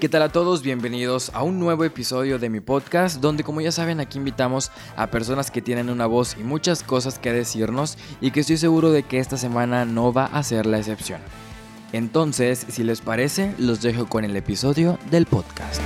¿Qué tal a todos? Bienvenidos a un nuevo episodio de mi podcast donde como ya saben aquí invitamos a personas que tienen una voz y muchas cosas que decirnos y que estoy seguro de que esta semana no va a ser la excepción. Entonces, si les parece, los dejo con el episodio del podcast.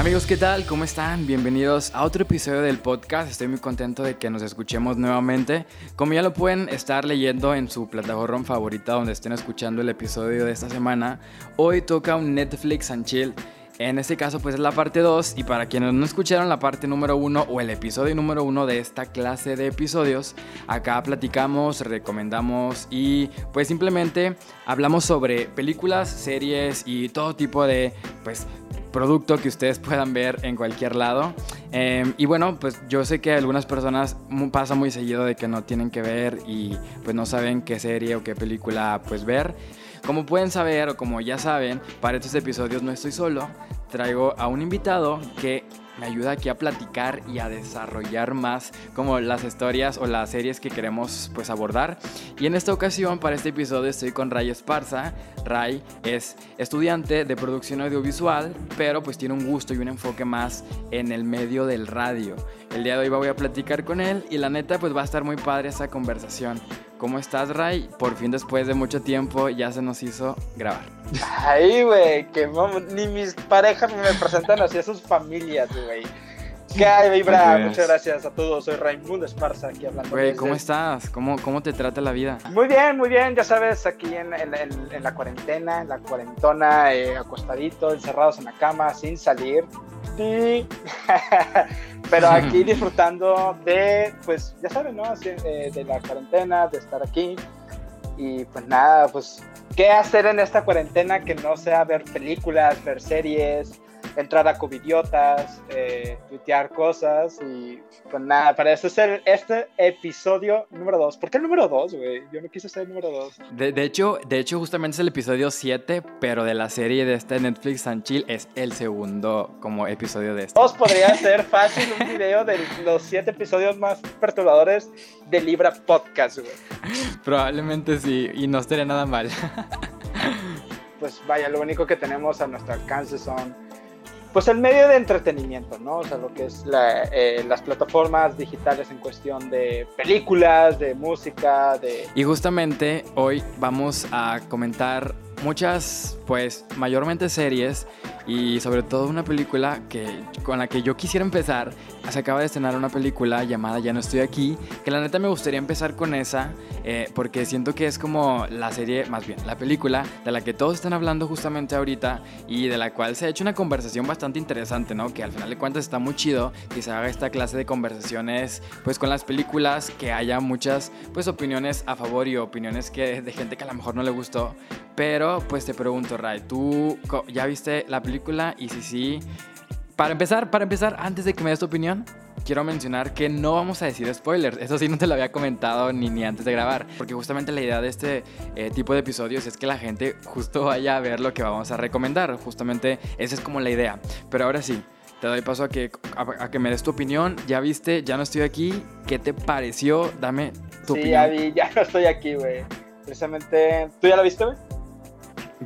Amigos, ¿qué tal? ¿Cómo están? Bienvenidos a otro episodio del podcast. Estoy muy contento de que nos escuchemos nuevamente. Como ya lo pueden estar leyendo en su plataforma favorita donde estén escuchando el episodio de esta semana, hoy toca un Netflix and Chill. En este caso pues es la parte 2 y para quienes no escucharon la parte número 1 o el episodio número 1 de esta clase de episodios, acá platicamos, recomendamos y pues simplemente hablamos sobre películas, series y todo tipo de pues producto que ustedes puedan ver en cualquier lado. Em, y bueno, pues yo sé que algunas personas pasa muy seguido de que no tienen que ver y pues no saben qué serie o qué película pues ver. Como pueden saber o como ya saben, para estos episodios no estoy solo. Traigo a un invitado que me ayuda aquí a platicar y a desarrollar más como las historias o las series que queremos pues abordar. Y en esta ocasión para este episodio estoy con Ray Esparza. Ray es estudiante de producción audiovisual, pero pues tiene un gusto y un enfoque más en el medio del radio. El día de hoy voy a platicar con él y la neta pues va a estar muy padre esa conversación. ¿Cómo estás, Ray? Por fin, después de mucho tiempo, ya se nos hizo grabar. Ay, güey, que ni mis parejas me presentan así a sus familias, güey. ¿Qué Vibra? Muchas gracias a todos. Soy Raimundo Esparza, aquí hablando. Güey, ¿cómo estás? ¿Cómo, ¿Cómo te trata la vida? Muy bien, muy bien. Ya sabes, aquí en, en, la cuarentena, en la cuarentona, eh, acostadito, encerrados en la cama, sin salir. Sí. Pero aquí disfrutando de, pues, ya saben, ¿no? Eh, de la cuarentena, de estar aquí. Y pues nada, pues, ¿qué hacer en esta cuarentena que no sea ver películas, ver series, entrar a covidiotas, eh, tuitear cosas y pues nada, para eso es el, este episodio número 2. ¿Por qué el número 2, güey? Yo no quise ser el número 2. De, de, hecho, de hecho, justamente es el episodio 7, pero de la serie de este Netflix and Chill es el segundo como episodio de este. Os podría ser fácil un video de los 7 episodios más perturbadores de Libra Podcast, güey. Probablemente sí, y no estaría nada mal. pues vaya, lo único que tenemos a nuestro alcance son pues el medio de entretenimiento, ¿no? O sea, lo que es eh, las plataformas digitales en cuestión de películas, de música, de... Y justamente hoy vamos a comentar muchas, pues mayormente series y sobre todo una película que, con la que yo quisiera empezar. Se acaba de estrenar una película llamada Ya no estoy aquí, que la neta me gustaría empezar con esa, eh, porque siento que es como la serie, más bien, la película de la que todos están hablando justamente ahorita y de la cual se ha hecho una conversación bastante interesante, ¿no? Que al final de cuentas está muy chido que se haga esta clase de conversaciones, pues con las películas, que haya muchas, pues opiniones a favor y opiniones que de gente que a lo mejor no le gustó, pero pues te pregunto, Ray, ¿tú ya viste la película? Y si sí, para empezar, para empezar, antes de que me des tu opinión, quiero mencionar que no vamos a decir spoilers. Eso sí no te lo había comentado ni, ni antes de grabar. Porque justamente la idea de este eh, tipo de episodios es que la gente justo vaya a ver lo que vamos a recomendar. Justamente esa es como la idea. Pero ahora sí, te doy paso a que, a, que me des tu opinión. Ya viste, ya no estoy aquí. ¿Qué te pareció? Dame tu opinión. Sí, ya vi, ya no estoy aquí, güey. Precisamente, ¿tú ya la viste, güey?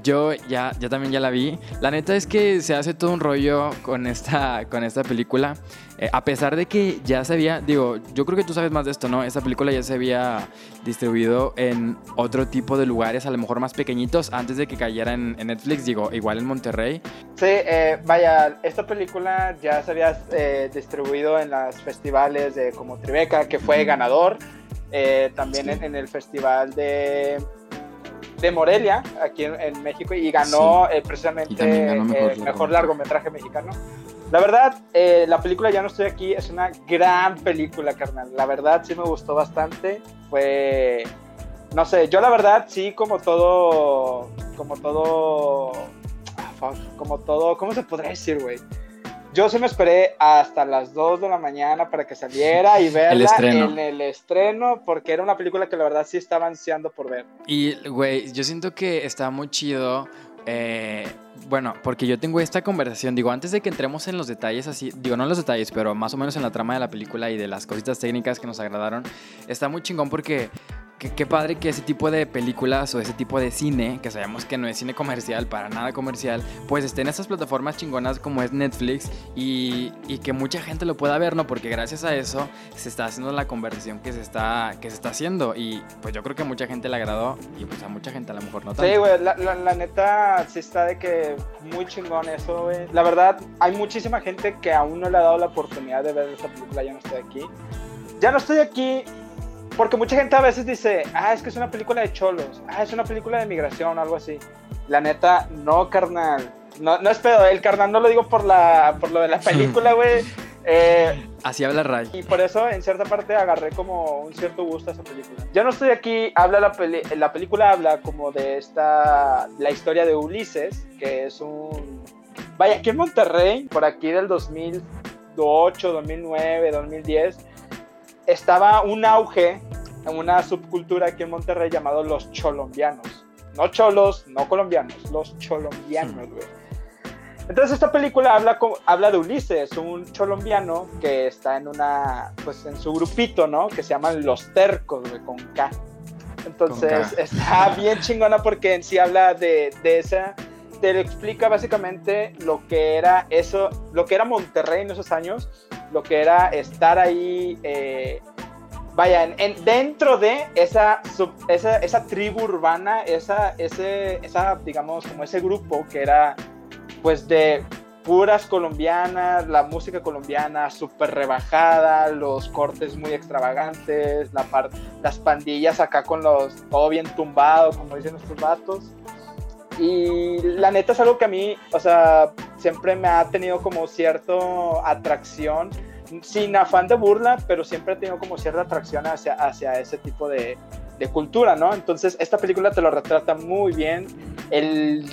Yo ya, ya también ya la vi. La neta es que se hace todo un rollo con esta, con esta película. Eh, a pesar de que ya se había, digo, yo creo que tú sabes más de esto, ¿no? Esta película ya se había distribuido en otro tipo de lugares, a lo mejor más pequeñitos, antes de que cayera en, Netflix, digo, igual en Monterrey. Sí, eh, vaya, esta película ya se había eh, distribuido en los festivales de como Tribeca, que fue ganador. también en el festival de de Morelia, aquí en, México, y ganó eh, precisamente el mejor, largometraje mexicano. La verdad, eh, la película Ya no estoy aquí es una gran película, carnal. La verdad sí me gustó bastante. Fue, no sé, yo la verdad sí como todo, como todo, ah, como todo, ¿cómo se podría decir, güey? Yo sí me esperé hasta las 2 de la mañana para que saliera y verla en el estreno, porque era una película que la verdad sí estaba ansiando por ver. Y, güey, yo siento que está muy chido eh, bueno, porque yo tengo esta conversación, digo, antes de que entremos en los detalles así, digo, no en los detalles, pero más o menos en la trama de la película y de las cositas técnicas que nos agradaron, está muy chingón porque qué padre que ese tipo de películas o ese tipo de cine, que sabemos que no es cine comercial, para nada comercial, pues estén en esas plataformas chingonas como es Netflix y, y, que mucha gente lo pueda ver, ¿no? Porque gracias a eso se está haciendo la conversión que se está, que se está haciendo y pues yo creo que a mucha gente le agradó y pues a mucha gente a lo mejor no tanto. Sí, güey, la, la, neta sí está de que muy chingón eso, güey. La verdad, hay muchísima gente que aún no le ha dado la oportunidad de ver esta película, ya no estoy aquí. Ya no estoy aquí porque mucha gente a veces dice, ah, es que es una película de cholos, ah, es una película de migración o algo así. La neta, no, carnal. No, no es pedo, el carnal no lo digo por, la, por lo de la película, güey. Eh, Así habla Ray. Y por eso, en cierta parte, agarré como un cierto gusto a esa película. Yo no estoy aquí, habla la, la película habla como de esta, la historia de Ulises, que es un... Vaya, aquí en Monterrey, por aquí del 2008, 2009, 2010 estaba un auge en una subcultura aquí en Monterrey llamado los cholombianos. No cholos, no colombianos, los cholombianos, güey. Entonces esta película habla, habla de Ulises, un cholombiano que está en una, pues en su grupito, ¿no? Que se llaman Los Tercos, güey, con K. Entonces está bien chingona porque en sí habla de, de esa, te explica básicamente lo que era eso, lo que era Monterrey en esos años lo que era estar ahí, eh, vaya, en, dentro de esa, esa, esa, tribu urbana, esa, ese, esa, digamos, como ese grupo que era, pues, de puras colombianas, la música colombiana súper rebajada, los cortes muy extravagantes, la las pandillas acá con los todo bien tumbado, como dicen nuestros vatos. Y la neta es algo que a mí, o sea, siempre me ha tenido como cierta atracción, sin afán de burla, pero siempre he tenido como cierta atracción hacia, hacia ese tipo de, de cultura, ¿no? Entonces, esta película te lo retrata muy bien. El,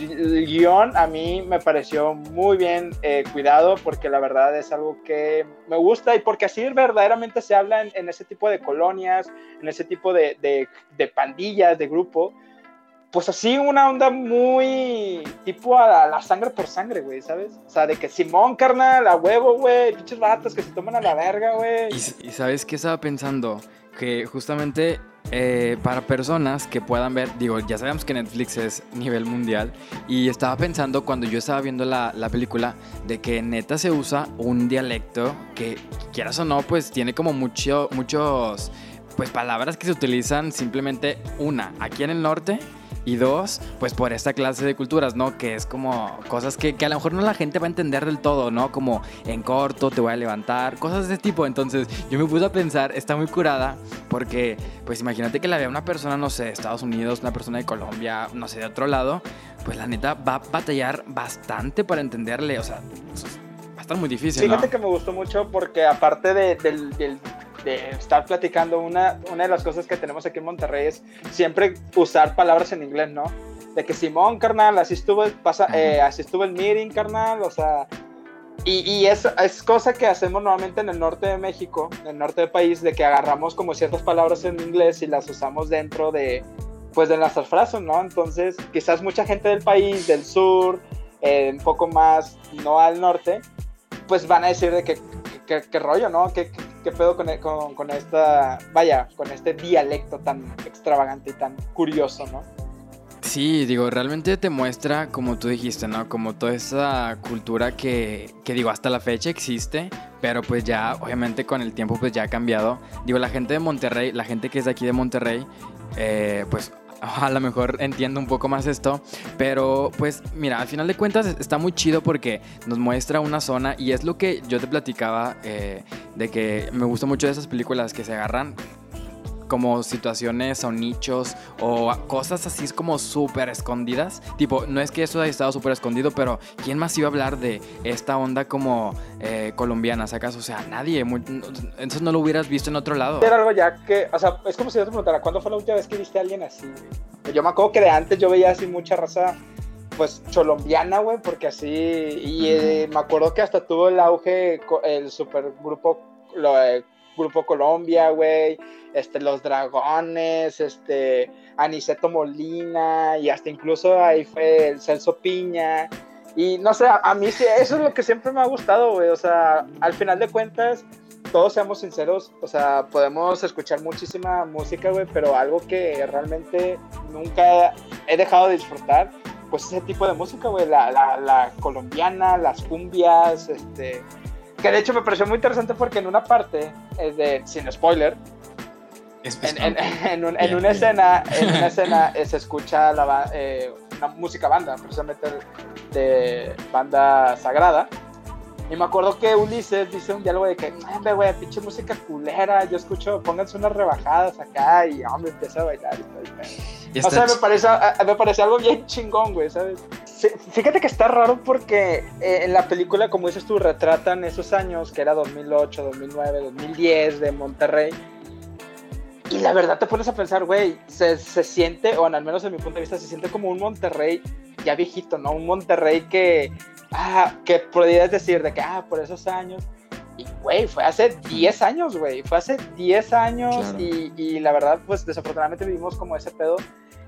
guion a mí me pareció muy bien eh, cuidado porque la verdad es algo que me gusta y porque así verdaderamente se habla en, ese tipo de colonias, en ese tipo de, de, de pandillas, de grupo pues así una onda muy tipo a la, sangre por sangre, güey, ¿sabes? O sea, de que Simón, carnal, a huevo, güey, pinches vatos que se toman a la verga, güey. Y, ¿sabes qué estaba pensando? Que justamente eh, para personas que puedan ver, digo, ya sabemos que Netflix es nivel mundial, y estaba pensando cuando yo estaba viendo la, la película de que neta se usa un dialecto que, quieras o no, pues tiene como mucho, muchos, pues palabras que se utilizan simplemente una, aquí en el norte y dos, pues por esta clase de culturas, ¿no? Que es como cosas que, que, a lo mejor no la gente va a entender del todo, ¿no? Como en corto, te voy a levantar, cosas de ese tipo. Entonces yo me puse a pensar, está muy curada, porque pues imagínate que la vea una persona, no sé, de Estados Unidos, una persona de Colombia, no sé, de otro lado, pues la neta va a batallar bastante para entenderle, o sea, va a estar muy difícil. Fíjate que me gustó mucho porque aparte de, del, del de estar platicando, una, una de las cosas que tenemos aquí en Monterrey es siempre usar palabras en inglés, ¿no? De que Simón, carnal, así estuvo, pasa, eh, así estuvo el meeting, carnal, o sea, y, y es, es, cosa que hacemos normalmente en el norte de México, en el norte del país, de que agarramos como ciertas palabras en inglés y las usamos dentro de, pues, de nuestras frases, ¿no? Entonces, quizás mucha gente del país, del sur, eh, un poco más, no al norte, pues van a decir de que, qué rollo, ¿no? ¿Qué, qué pedo con, con, esta, vaya, con este dialecto tan extravagante y tan curioso, ¿no? Sí, digo, realmente te muestra, como tú dijiste, ¿no? Como toda esa cultura que, que, digo, hasta la fecha existe, pero pues ya, obviamente con el tiempo, pues ya ha cambiado. Digo, la gente de Monterrey, la gente que es de aquí de Monterrey, eh, pues a lo mejor entiendo un poco más esto, pero pues mira, al final de cuentas está muy chido porque nos muestra una zona y es lo que yo te platicaba eh, de que me gusta mucho de esas películas que se agarran como situaciones o nichos o cosas así es como súper escondidas. Tipo, no es que eso haya estado súper escondido, pero ¿quién más iba a hablar de esta onda como eh, colombiana, sacas? O sea, nadie. entonces no lo hubieras visto en otro lado. Era algo ya que, o sea, es como si yo te preguntara, ¿cuándo fue la última vez que viste a alguien así? Yo me acuerdo que de antes yo veía así mucha raza pues cholombiana, güey, porque así, y eh, me acuerdo que hasta tuvo el auge el supergrupo, lo, Grupo Colombia, güey, este, Los Dragones, este, Aniceto Molina, y hasta incluso ahí fue el Celso Piña. Y no sé, a, mí sí, eso es lo que siempre me ha gustado, güey. O sea, al final de cuentas, todos seamos sinceros, o sea, podemos escuchar muchísima música, güey, pero algo que realmente nunca he dejado de disfrutar, pues ese tipo de música, güey, la, la, la, colombiana, las cumbias, este, que de hecho me pareció muy interesante porque en una parte, es de, sin spoiler, en, en, en, una escena, en una escena se escucha la, eh, una música banda, precisamente de banda sagrada, y me acuerdo que Ulises dice un diálogo de que, güey, pinche música culera, yo escucho, pónganse unas rebajadas acá y hombre, empieza a bailar y O sea, me parece, me parece algo bien chingón, güey, ¿sabes? Fíjate que está raro porque eh, en la película, como dices tú, retratan esos años, que era 2008, 2009, 2010 de Monterrey. Y la verdad te pones a pensar, güey, se, se siente, o al menos en mi punto de vista, se siente como un Monterrey ya viejito, ¿no? Un Monterrey que ah, que podrías decir de que, ah, por esos años. Y, güey, fue hace 10 años, güey. Fue hace 10 años y, y, la verdad, pues desafortunadamente vivimos como ese pedo.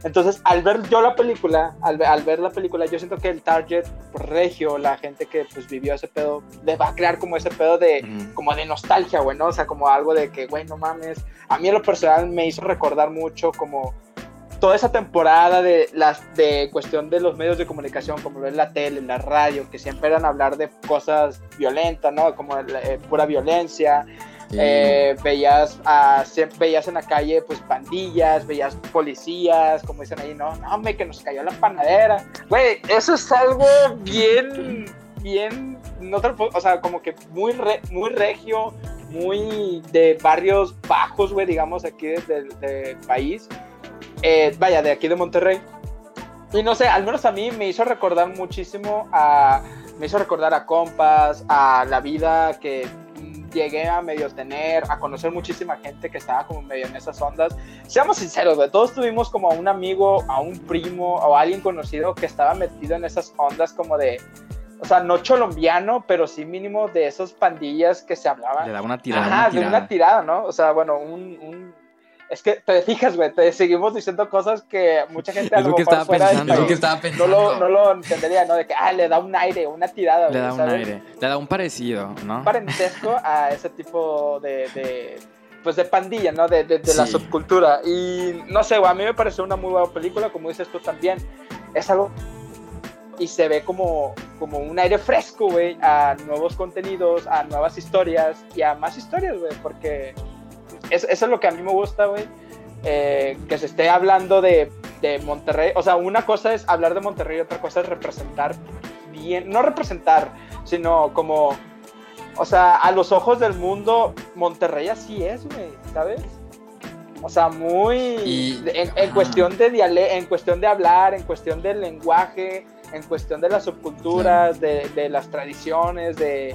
Entonces, al ver yo la película, al, al, ver la película, yo siento que el target regio, la gente que pues vivió ese pedo, le va a crear como ese pedo de, como de nostalgia, güey, ¿no? O sea, como algo de que, güey, no mames. A mí en lo personal me hizo recordar mucho como toda esa temporada de las de cuestión de los medios de comunicación, como lo es la tele, la radio, que siempre eran hablar de cosas violentas, ¿no? Como eh, pura violencia. Eh, veías, a, veías en la calle pues pandillas, veías policías, como dicen ahí, no, no, me que nos cayó la panadera. Güey, eso es algo bien, bien, no o sea, como que muy, muy regio, muy de barrios bajos, güey, digamos, aquí del país. Eh, vaya, de aquí de Monterrey. Y no sé, al menos a mí me hizo recordar muchísimo a. Me hizo recordar a compas, a la vida que llegué a medio tener, a conocer muchísima gente que estaba como medio en esas ondas. Seamos sinceros, de todos tuvimos como a un amigo, a un primo o a alguien conocido que estaba metido en esas ondas como de, o sea, no colombiano, pero sí mínimo de esas pandillas que se hablaban. Le da una tirada. Ajá, de una tirada, ¿no? O sea, bueno, un es que te fijas, güey, te seguimos diciendo cosas que mucha gente a lo, que mejor fuera pensando, es que estaba pensando. No lo, no lo entendería, ¿no? De que, ah, le da un aire, una tirada. Le da un aire, le da un parecido, ¿no? Un parentesco a ese tipo de, de pues de pandilla, ¿no? De, de, de la subcultura. Y no sé, güey, a mí me pareció una muy buena película, como dices tú también. Es algo y se ve como, como un aire fresco, güey, a nuevos contenidos, a nuevas historias y a más historias, güey, porque eso, es lo que a mí me gusta, güey. Eh, que se esté hablando de, de, Monterrey. O sea, una cosa es hablar de Monterrey y otra cosa es representar bien, no representar, sino como, o sea, a los ojos del mundo, Monterrey así es, güey, ¿sabes? O sea, muy en, cuestión de diale en cuestión de hablar, en cuestión del lenguaje, en cuestión de las subculturas, de, de las tradiciones, de,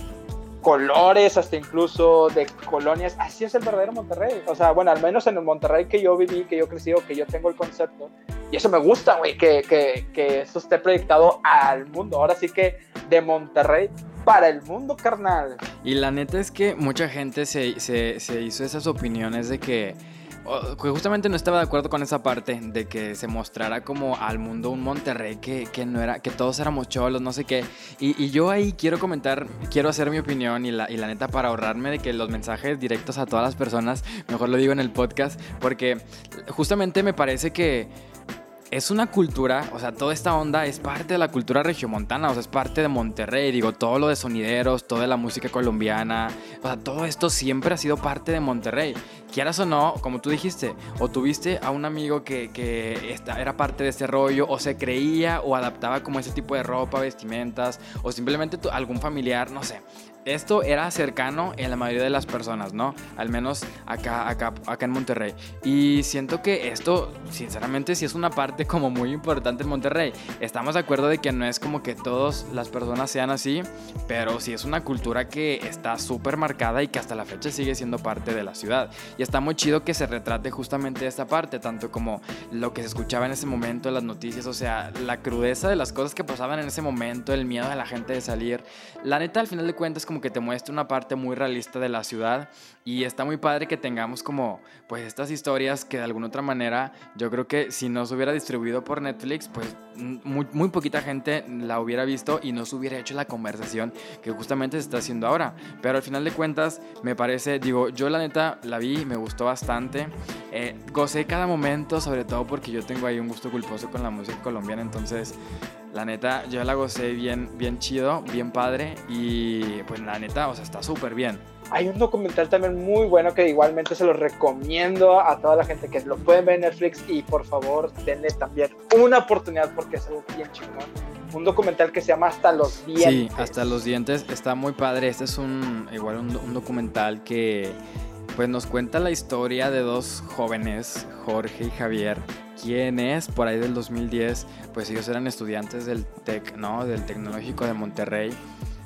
colores, hasta incluso de colonias. Así es el verdadero Monterrey. O sea, bueno, al menos en el Monterrey que yo viví, que yo crecí, que yo tengo el concepto. Y eso me gusta, güey, que, que, que eso esté proyectado al mundo. Ahora sí que de Monterrey para el mundo, carnal. Y la neta es que mucha gente se, se, se hizo esas opiniones de que justamente no estaba de acuerdo con esa parte de que se mostrara como al mundo un Monterrey que, que no era, que todos éramos cholos, no sé qué. Y, y, yo ahí quiero comentar, quiero hacer mi opinión y la, y la neta para ahorrarme de que los mensajes directos a todas las personas, mejor lo digo en el podcast, porque justamente me parece que es una cultura, o sea, toda esta onda es parte de la cultura regiomontana, o sea, es parte de Monterrey, digo, todo lo de sonideros, toda la música colombiana, o sea, todo esto siempre ha sido parte de Monterrey. Quieras o no, como tú dijiste, o tuviste a un amigo que, que era parte de ese rollo, o se creía o adaptaba como ese tipo de ropa, vestimentas, o simplemente algún familiar, no sé esto era cercano en la mayoría de las personas, ¿no? Al menos acá, acá, acá en Monterrey. Y siento que esto, sinceramente, sí es una parte como muy importante en Monterrey. Estamos de acuerdo de que no es como que todas las personas sean así, pero sí es una cultura que está súper marcada y que hasta la fecha sigue siendo parte de la ciudad. Y está muy chido que se retrate justamente esta parte, tanto como lo que se escuchaba en ese momento, las noticias, o sea, la crudeza de las cosas que pasaban en ese momento, el miedo de la gente de salir. La neta, al final de cuentas, como que te muestra una parte muy realista de la ciudad y está muy padre que tengamos como, pues, estas historias que de alguna otra manera, yo creo que si no se hubiera distribuido por Netflix, pues muy, poquita gente la hubiera visto y no se hubiera hecho la conversación que justamente se está haciendo ahora. Pero al final de cuentas, me parece, digo, yo la neta la vi, me gustó bastante. Eh, gocé cada momento, sobre todo porque yo tengo ahí un gusto culposo con la música colombiana, entonces la neta yo la gocé bien, bien chido, bien padre y pues la neta, o sea, está súper bien. Hay un documental también muy bueno que igualmente se lo recomiendo a toda la gente que lo pueden ver en Netflix y por favor denle también una oportunidad porque es algo bien chingón. Un documental que se llama Hasta los dientes. Sí, Hasta los dientes está muy padre. Este es un igual un documental que pues nos cuenta la historia de dos jóvenes, Jorge y Javier, quienes por ahí del 2010, pues ellos eran estudiantes del TEC, ¿no? Del Tecnológico de Monterrey.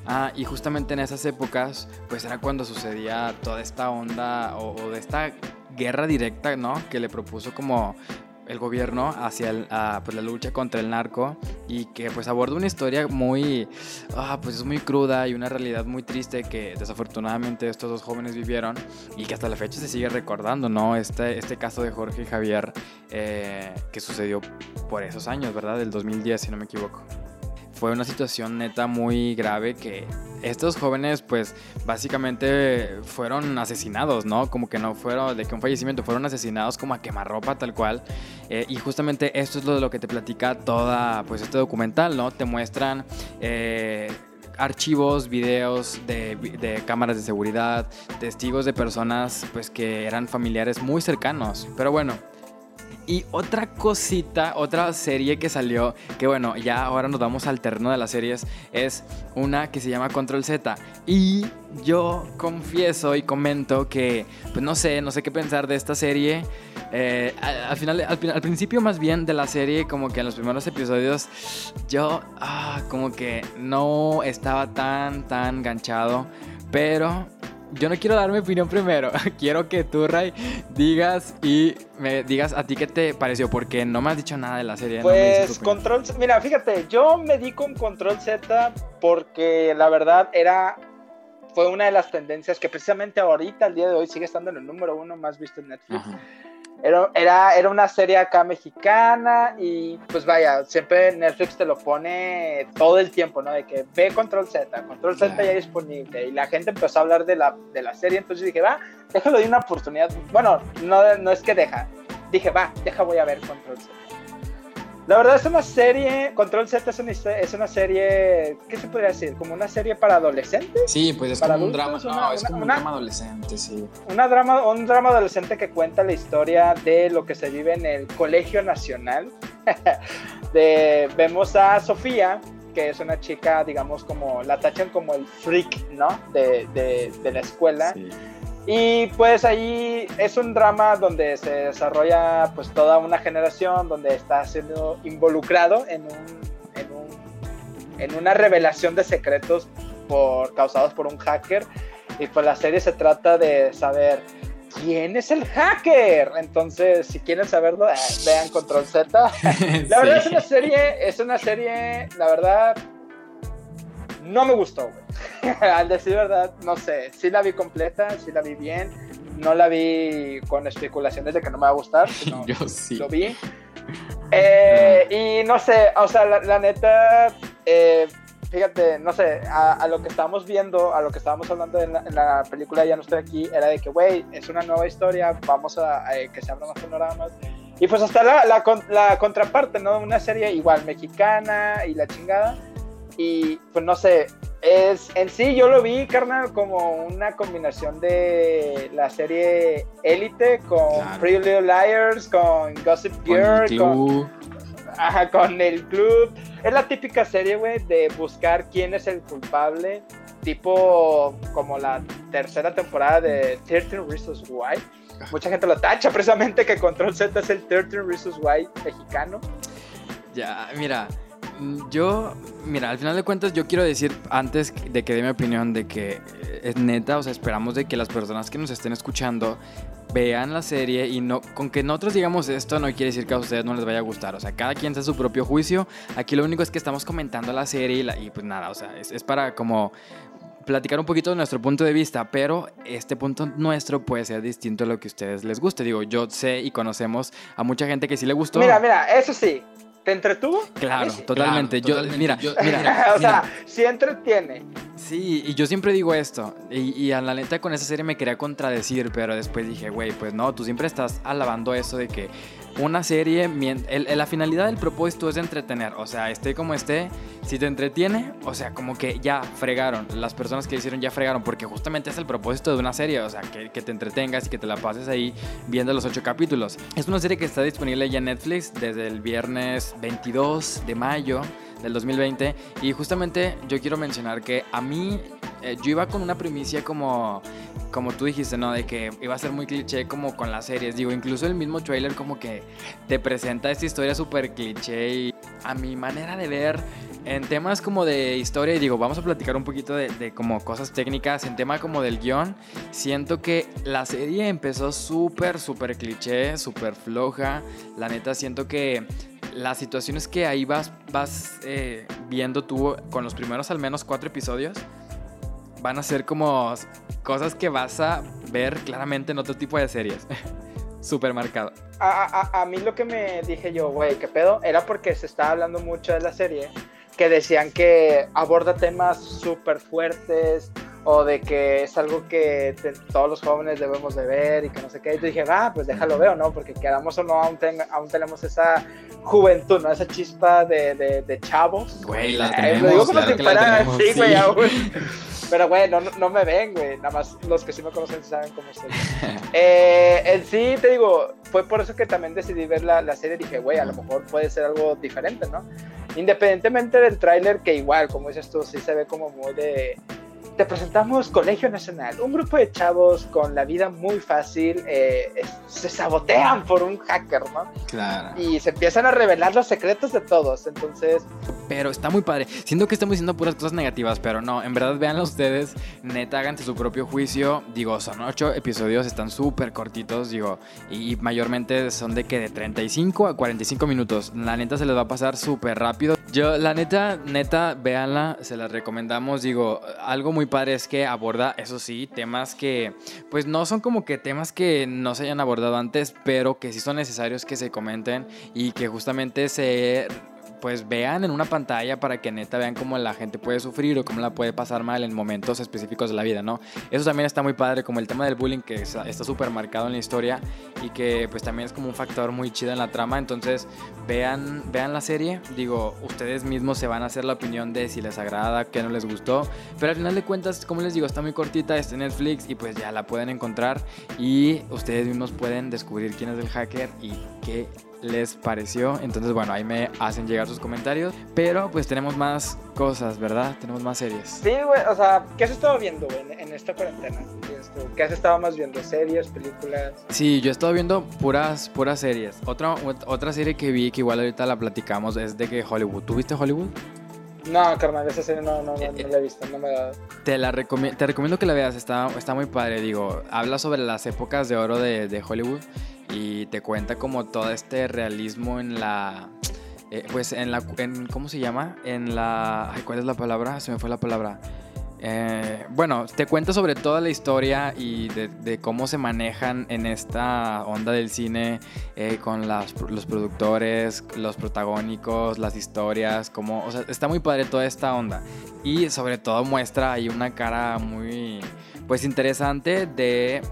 Ah, y justamente en esas épocas, pues era cuando sucedía toda esta onda o, o de esta guerra directa, ¿no? Que le propuso como el gobierno hacia pues, la lucha contra el narco y que pues aborda una historia muy, ah, pues es muy cruda y una realidad muy triste que desafortunadamente estos dos jóvenes vivieron y que hasta la fecha se sigue recordando, ¿no? Este, este caso de Jorge y Javier eh, que sucedió por esos años, ¿verdad? Del 2010, si no me equivoco fue una situación neta muy grave que estos jóvenes pues básicamente fueron asesinados, ¿no? Como que no fueron de que un fallecimiento, fueron asesinados como a quemarropa tal cual. Eh, y justamente esto es lo de lo que te platica toda pues este documental, ¿no? Te muestran... Eh, archivos, videos de, de, cámaras de seguridad, testigos de personas pues que eran familiares muy cercanos. Pero bueno, y otra cosita, otra serie que salió, que bueno, ya ahora nos vamos al terreno de las series, es una que se llama Control Z. Y yo confieso y comento que, pues no sé, no sé qué pensar de esta serie. Eh, al, final, al, principio más bien de la serie, como que en los primeros episodios, yo ah, como que no estaba tan, tan ganchado. Pero yo no quiero dar mi opinión primero. quiero que tú, Ray, digas y me digas a ti qué te pareció, porque no me has dicho nada de la serie. Pues Control, mira, fíjate, yo me di con Control Z porque la verdad era, fue una de las tendencias que precisamente ahorita, al día de hoy, sigue estando en el número uno más visto en Netflix. Era, era, era, una serie acá mexicana y pues vaya, siempre Netflix te lo pone todo el tiempo, ¿no? De que ve Control Z, Control Z ya disponible y la gente empezó a hablar de la, de la serie, entonces dije, va, déjalo de una oportunidad. Bueno, no, no es que deja, dije, va, deja voy a ver Control Z. La verdad es una serie, Control Z es una, es una serie, ¿qué se podría decir? ¿Como una serie para adolescentes? Sí, pues es como un drama, no, es como un drama adolescente, sí. Una drama, un drama adolescente que cuenta la historia de lo que se vive en el Colegio Nacional. de, vemos a Sofía, que es una chica, digamos, como, la tachan como el freak, ¿no? De, de, de la escuela. Sí y pues ahí es un drama donde se desarrolla pues toda una generación donde está siendo involucrado en, un, en, un, en una revelación de secretos por, causados por un hacker. Y pues la serie se trata de saber quién es el hacker. Entonces, si quieren saberlo, eh, vean Control Z. la verdad es una serie, es una serie, la verdad, no me gustó, güey. Al decir verdad, no sé. Sí la vi completa, sí la vi bien. No la vi con especulaciones de que no me va a gustar. Yo sí. Lo vi. Eh, y no sé, o sea, la, neta, eh, fíjate, no sé, a, lo que estábamos viendo, a lo que estábamos hablando en la, película Ya no estoy aquí, era de que, güey, es una nueva historia, vamos a, que se abran los panoramas. Y pues hasta la, la, la, contraparte, ¿no? Una serie igual mexicana y la chingada. Y pues no sé, es en sí yo lo vi, carnal, como una combinación de la serie Élite con Pretty Little Liars, con Gossip Girl, con, con, el club. Es la típica serie, güey, de buscar quién es el culpable, tipo como la tercera temporada de 13 Reasons Why mucha gente lo tacha precisamente que Control Z es el 13 Reasons Why mexicano. Ya, mira, yo, mira, al final de cuentas yo quiero decir antes de que dé mi opinión de que eh, es neta, o sea, esperamos de que las personas que nos estén escuchando vean la serie y no con que nosotros digamos esto no quiere decir que a ustedes no les vaya a gustar, o sea, cada quien hace su propio juicio. Aquí lo único es que estamos comentando la serie y, pues nada, o sea, es, es para como platicar un poquito de nuestro punto de vista, pero este punto nuestro puede ser distinto a lo que a ustedes les guste. Digo, yo sé y conocemos a mucha gente que sí le gustó. Mira, mira, eso sí, ¿te entretuvo? Claro, sí. totalmente. Claro, yo, totalmente. mira, Yo- mira, o sea, mira. sí entretiene. Sí, y yo siempre digo esto, y, y a la neta con esa serie me quería contradecir, pero después dije, güey, pues no, tú siempre estás alabando eso de que una serie, el- la finalidad del propósito es de entretener, o sea, esté como esté, si te entretiene, o sea, como que ya fregaron, las personas que hicieron ya fregaron, porque justamente es el propósito de una serie, o sea, que, que te entretengas y que te la pases ahí viendo los ocho capítulos. Es una serie que está disponible ya en Netflix desde el viernes 22 de mayo del 2020 y justamente yo quiero mencionar que a mí eh, yo iba con una primicia como como tú dijiste, ¿no? De que iba a ser muy cliché como con las series. Digo, incluso el mismo trailer como que te presenta esta historia súper cliché y a mi manera de ver en temas como de historia, y digo, vamos a platicar un poquito de, de como cosas técnicas, en tema como del guion, siento que la serie empezó súper, súper cliché, súper floja. La neta, siento que las situaciones que ahí vas, vas eh, viendo tú con los primeros al menos cuatro episodios van a ser como cosas que vas a ver claramente en otro tipo de series. Súper marcado. A, a- a mí lo que me dije yo, güey, ¿qué pedo? Era porque se estaba hablando mucho de la serie, que decían que aborda temas súper fuertes o de que es algo que te- todos los jóvenes debemos de ver y que no sé qué. Y yo dije, ah, pues déjalo veo, ¿no? Porque quedamos o no, aún, ten- aún tenemos esa juventud, ¿no? Esa chispa de, de- de chavos. Güey, la Eh, tenemos, lo digo como claro si que la fuera tenemos, sí, güey, sí. aún. Pero, güey, no, no me ven, güey. Nada más los que sí me conocen saben cómo soy. Eh, en sí, te digo, fue por eso que también decidí ver la, la serie. Dije, güey, a lo mejor puede ser algo diferente, ¿no? Independientemente del tráiler, que igual, como dices tú, sí se ve como muy de... Te presentamos Colegio Nacional, un grupo de chavos con la vida muy fácil, eh, es- se sabotean por un hacker, ¿no? Claro. Y se empiezan a revelar los secretos de todos, entonces Pero está muy padre. Siento que estamos diciendo puras cosas negativas, pero no, en verdad véanlo ustedes, neta, háganse su propio juicio. Digo, son ocho episodios, están súper cortitos, digo, y mayormente son de que de 35 a 45 minutos. La neta se les va a pasar súper rápido. Yo, la neta, neta, véanla, se las recomendamos. Digo, algo muy padre es que aborda, eso sí, temas que, pues no son como que temas que no se hayan abordado antes, pero que sí son necesarios que se comenten y que justamente se pues vean en una pantalla para que neta vean cómo la gente puede sufrir o cómo la puede pasar mal en momentos específicos de la vida, ¿no? Eso también está muy padre, como el tema del bullying que está súper marcado en la historia y que pues también es como un factor muy chido en la trama, entonces vean, vean la serie, digo, ustedes mismos se van a hacer la opinión de si les agrada, qué no les gustó, pero al final de cuentas, como les digo, está muy cortita, está en Netflix y pues ya la pueden encontrar. Y ustedes mismos pueden descubrir quién es el hacker y qué les pareció. Entonces, bueno, ahí me hacen llegar sus comentarios. Pero pues tenemos más cosas, ¿verdad? Tenemos más series. Sí, güey, o sea, ¿qué has estado viendo, güey, en, esta cuarentena? Tú, ¿Qué has estado más viendo? ¿Series, películas? Sí, yo he estado viendo puras, puras series. Otra, ot- otra serie que vi, que igual ahorita la platicamos, es de que Hollywood. ¿Tú viste Hollywood? No, carnal, esa serie no, no, no, no la he visto, no me ha dado. Te la recomiendo, te recomiendo que la veas, está, está muy padre, digo, habla sobre las épocas de oro de, de Hollywood y te cuenta como todo este realismo en la, eh, pues en la, en, ¿cómo se llama? En la, ay, ¿cuál es la palabra? Se me fue la palabra. Eh, bueno, te cuenta sobre toda la historia y de, cómo se manejan en esta onda del cine eh, con los productores, los protagónicos, las historias, como, o sea, está muy padre toda esta onda. Y sobre todo muestra ahí una cara muy, pues interesante de,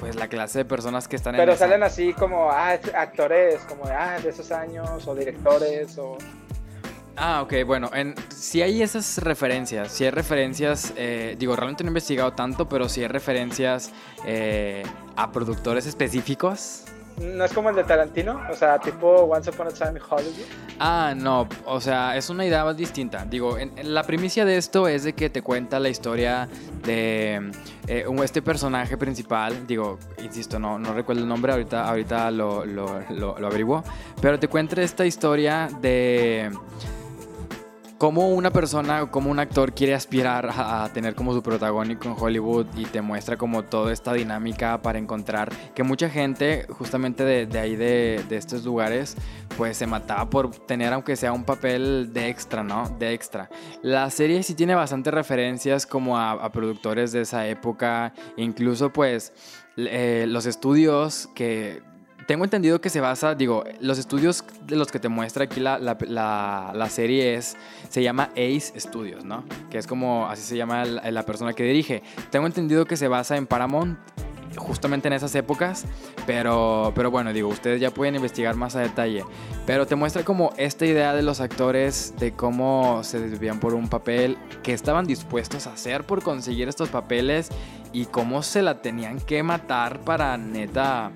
pues la clase de personas que están en Pero esa- salen así como, ah, actores, como de, ah, de esos años, o directores, o... Ah, ok, bueno, en, si hay esas referencias, si hay referencias, eh, digo, realmente no he investigado tanto, pero si hay referencias eh, a productores específicos no es como el de Tarantino, o sea, tipo Once Upon a Time in Hollywood. Ah, no, o sea, es una idea más distinta. Digo, la primicia de esto es de que te cuenta la historia de eh, este personaje principal. Digo, insisto, no, no recuerdo el nombre, ahorita, ahorita lo, lo, lo, lo averiguo. Pero te cuenta esta historia de cómo una persona, como un actor quiere aspirar a, tener como su protagónico en Hollywood y te muestra como toda esta dinámica para encontrar que mucha gente justamente de, ahí de, estos lugares pues se mataba por tener aunque sea un papel de extra, ¿no? De extra. La serie sí tiene bastantes referencias como a, productores de esa época, incluso pues eh, los estudios que tengo entendido que se basa, digo, los estudios de los que te muestra aquí la, la, serie es, se llama Ace Studios, ¿no? Que es como, así se llama la, persona que dirige. Tengo entendido que se basa en Paramount justamente en esas épocas, pero, pero bueno, digo, ustedes ya pueden investigar más a detalle, pero te muestra como esta idea de los actores, de cómo se desvían por un papel, que estaban dispuestos a hacer por conseguir estos papeles y cómo se la tenían que matar para neta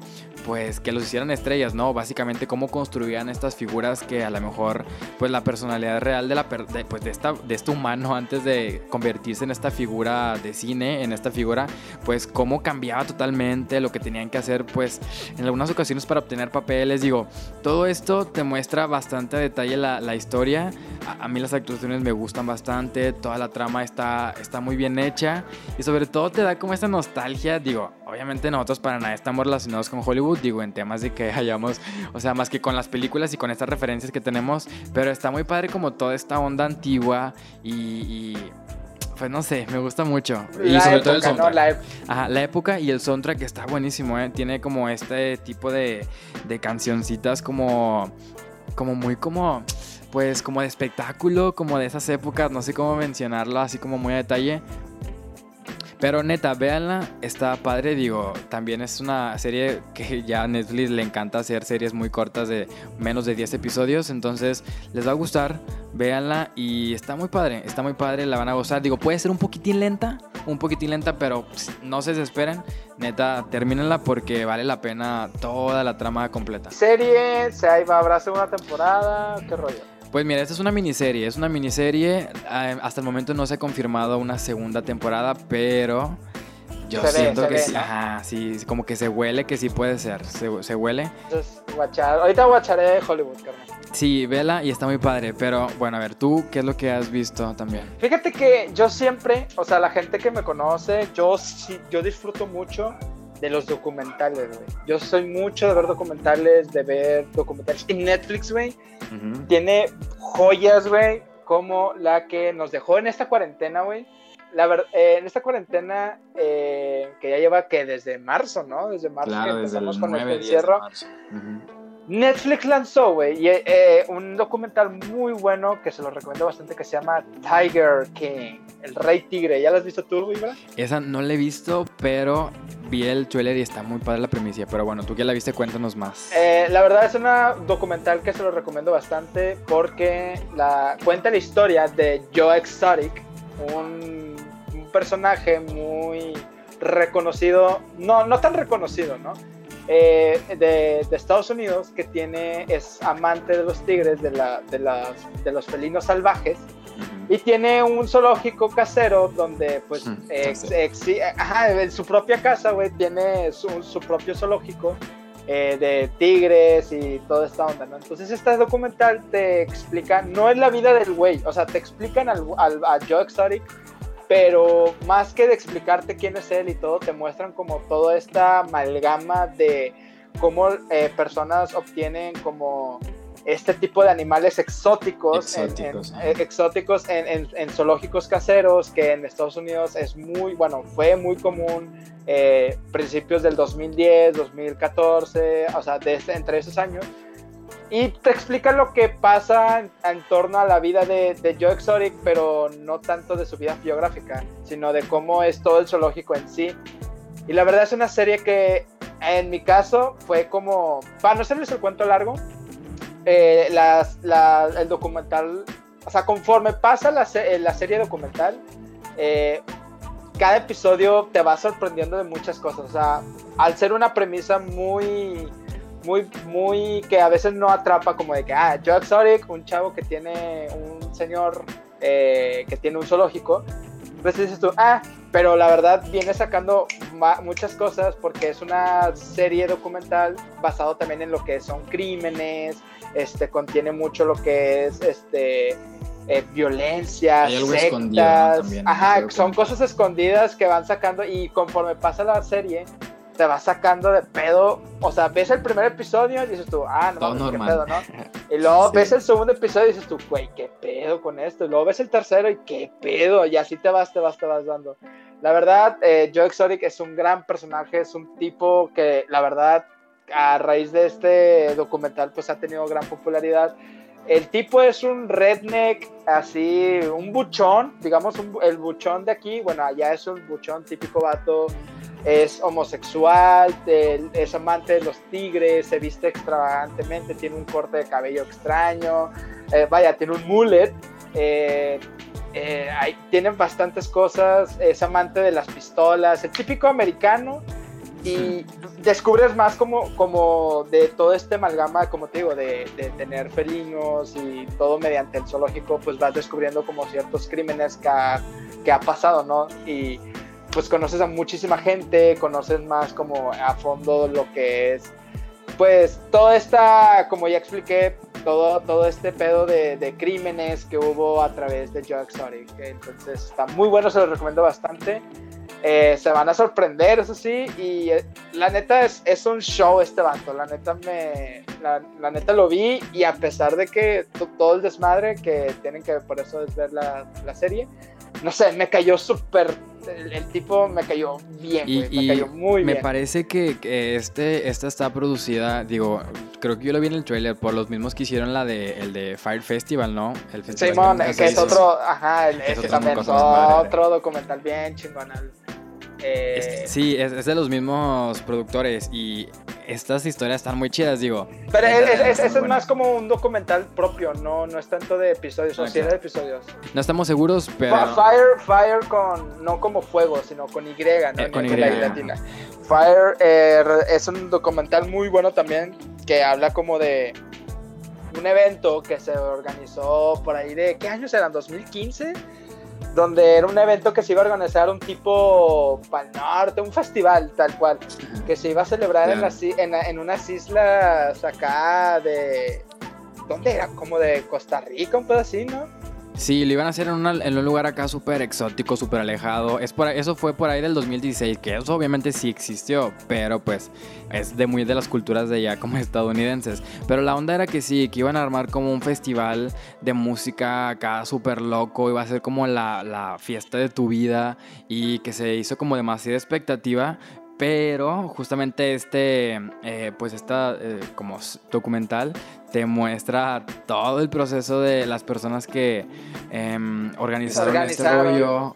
pues que los hicieran estrellas, ¿no? Básicamente cómo construían estas figuras que a lo mejor pues la personalidad real de la pues de esta de este humano antes de convertirse en esta figura de cine, en esta figura, pues cómo cambiaba totalmente lo que tenían que hacer pues en algunas ocasiones para obtener papeles, digo, todo esto te muestra bastante a detalle la, historia. A, mí las actuaciones me gustan bastante, toda la trama está está muy bien hecha y sobre todo te da como esta nostalgia, digo, obviamente nosotros para nada estamos relacionados con Hollywood, digo, en temas de que hayamos, o sea, más que con las películas y con estas referencias que tenemos, pero está muy padre como toda esta onda antigua y, pues no sé, me gusta mucho. y sobre todo el soundtrack. La, Ajá, la época y el soundtrack está buenísimo, ¿eh? Tiene como este tipo de, de cancioncitas como, como muy como pues como de espectáculo, como de esas épocas, no sé cómo mencionarlo, así como muy a detalle, pero neta, véanla, está padre, digo, también es una serie que ya a Netflix le encanta hacer series muy cortas de menos de 10 episodios, entonces les va a gustar, véanla y está muy padre, está muy padre, la van a gozar. Digo, puede ser un poquitín lenta, un poquitín lenta, pero no se desesperen, neta, termínenla porque vale la pena toda la trama completa. Serie, se va, habrá segunda temporada, qué rollo. Pues mira, esta es una miniserie, es una miniserie. Ah, hasta el momento no se ha confirmado una segunda temporada, pero yo siento que sí, ajá, sí, como que se huele que sí puede ser, se, se huele. Entonces, ahorita guacharé Hollywood, carnal. Sí, vela y está muy padre, pero bueno, a ver, tú, ¿qué es lo que has visto también? Fíjate que yo siempre, o sea, la gente que me conoce, yo, yo disfruto mucho de los documentales, güey. Yo soy mucho de ver documentales, de ver documentales. Y Netflix, güey, tiene joyas, güey, como la que nos dejó en esta cuarentena, güey. La verdad, eh, en esta cuarentena eh, que ya lleva que desde marzo, ¿no? Desde marzo claro, desde el con el encierro. Netflix lanzó, güey, eh, un documental muy bueno que se lo recomiendo bastante que se llama Tiger King, el rey tigre. ¿Ya lo has visto tú, Vibra? Esa no la he visto, pero vi el trailer y está muy padre la primicia. Pero bueno, tú que la viste, cuéntanos más. Eh, la verdad es un documental que se lo recomiendo bastante porque cuenta la historia de Joe Exotic, un, personaje muy reconocido, no, no tan reconocido, ¿no? Eh, de, Estados Unidos que tiene, es amante de los tigres, de, la, de, las, de los felinos salvajes, y tiene un zoológico casero donde, pues, en su propia casa, güey, tiene su, su, propio zoológico eh, de tigres y toda esta onda, ¿no? Entonces, este documental te explica, no es la vida del güey, o sea, te explican al, al, a Joe Exotic pero más que de explicarte quién es él y todo, te muestran como toda esta amalgama de cómo eh, personas obtienen como este tipo de animales exóticos, exóticos, en, eh, zoológicos caseros, que en Estados Unidos es muy, bueno, fue muy común eh, principios del 2010, 2014, o sea, entre esos años y te explica lo que pasa en, torno a la vida de, de, Joe Exotic, pero no tanto de su vida biográfica, sino de cómo es todo el zoológico en sí. Y la verdad es una serie que, en mi caso, fue como, para no hacerles el cuento largo, eh, el documental, o sea, conforme pasa la, la serie documental, eh, cada episodio te va sorprendiendo de muchas cosas. O sea, al ser una premisa muy muy, muy, que a veces no atrapa como de que, ah, Joe Exotic, un chavo que tiene un señor eh, que tiene un zoológico, pues dices tú, ah, pero la verdad viene sacando muchas cosas porque es una serie documental basado también en lo que son crímenes, este, contiene mucho lo que es, este, eh, violencia, sectas, ajá, son cosas escondidas que van sacando y conforme pasa la serie, te va sacando de pedo. O sea, ves el primer episodio y dices tú, ah, no, qué pedo, ¿no? Y luego ves el segundo episodio y dices tú, güey, qué pedo con esto. Y luego ves el tercero y qué pedo. Y así te vas, te vas, te vas dando. La verdad, eh, Joe Exotic es un gran personaje, es un tipo que, la verdad, a raíz de este documental, pues ha tenido gran popularidad. El tipo es un redneck, así, un buchón, digamos, el buchón de aquí, bueno, allá es un buchón típico vato es homosexual, es amante de los tigres, se viste extravagantemente, tiene un corte de cabello extraño, eh, vaya, tiene un mullet, eh, eh, tienen bastantes cosas, es amante de las pistolas, el típico americano, y descubres más como, como de todo este amalgama, como te digo, de, tener felinos y todo mediante el zoológico, pues vas descubriendo como ciertos crímenes que ha, que ha pasado, ¿no? Y pues conoces a muchísima gente, conoces más como a fondo lo que es, pues toda esta, como ya expliqué, todo, todo este pedo de, crímenes que hubo a través de Joe Exotic. Entonces está muy bueno, se lo recomiendo bastante. Eh, se van a sorprender, eso sí, y eh, la neta es, es, un show este vato, la neta me, la, la, neta lo vi y a pesar de que todo el desmadre que tienen que por eso es ver la, la serie, no sé, me cayó súper el, tipo me cayó bien, me cayó muy bien. Me parece que, este, esta está producida, digo, creo que yo lo vi en el trailer por los mismos que hicieron la de, el de Fire Festival, ¿no? El Simón, que es otro, ajá, el, es, también es otro documental bien chingón. Eh, sí, es, de los mismos productores y estas historias están muy chidas, digo. Pero es, es, más como un documental propio, no, no es tanto de episodios, son siete episodios. No estamos seguros, pero... Fire, Fire con, no como fuego, sino con Y, ¿no? Eh, con Y. Latina. Fire eh, es un documental muy bueno también que habla como de un evento que se organizó por ahí de, ¿qué años eran? ¿2015? Donde era un evento que se iba a organizar un tipo Pal Norte, un festival tal cual, que se iba a celebrar en, en, en, unas islas acá de... ¿Dónde era? Como de Costa Rica, un pedacito, ¿no? Sí, lo iban a hacer en, en un lugar acá súper exótico, súper alejado. Es por, eso fue por ahí del 2016, que eso obviamente sí existió, pero pues es de muy de las culturas de allá como estadounidenses. Pero la onda era que sí, que iban a armar como un festival de música acá súper loco, iba a ser como la, la fiesta de tu vida y que se hizo como demasiada expectativa, pero justamente este, eh, pues esta eh, como documental te muestra todo el proceso de las personas que em, organizaron, este rollo.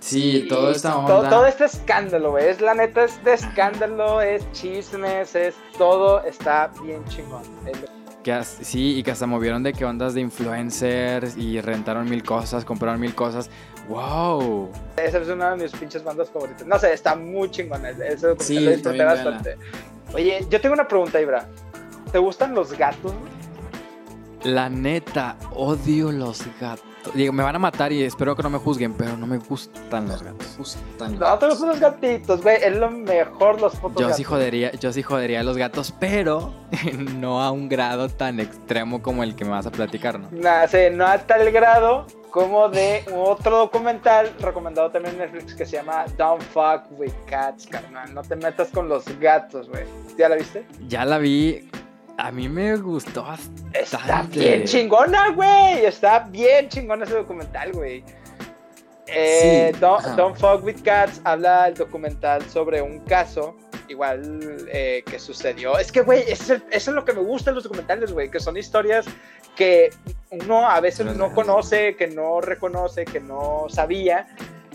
Sí, todo esta onda. Todo, este escándalo, Es la neta, es de escándalo, es chismes, es todo, está bien chingón. Que, sí, y que hasta movieron de que ondas de influencers y rentaron mil cosas, compraron mil cosas. ¡Wow! Esa es una de mis pinches bandas favoritas. No sé, está muy chingón. Eso sí, lo disfruté bastante. Oye, yo tengo una pregunta, Ibra. ¿Te gustan los gatos? La neta, odio los gatos. Digo, me van a matar y espero que no me juzguen, pero no me gustan los gatos. Gustan no, te gustan los gatitos, güey. Es lo mejor los putos yo Sí jodería, yo sí jodería a los gatos, pero no a un grado tan extremo como el que me vas a platicar, ¿no? Nah, sí, no a tal grado como de otro documental recomendado también en Netflix que se llama Don't Fuck with Cats, carnal. No te metas con los gatos, güey. ¿Ya la viste? Ya la vi. A mí me gustó bastante. Está bien chingona, güey. Está bien chingona ese documental, güey. Eh, don't, Fuck with Cats habla el documental sobre un caso igual eh, que sucedió. Es que, güey, eso, es lo que me gusta de los documentales, güey, que son historias que uno a veces no conoce, que no reconoce, que no sabía.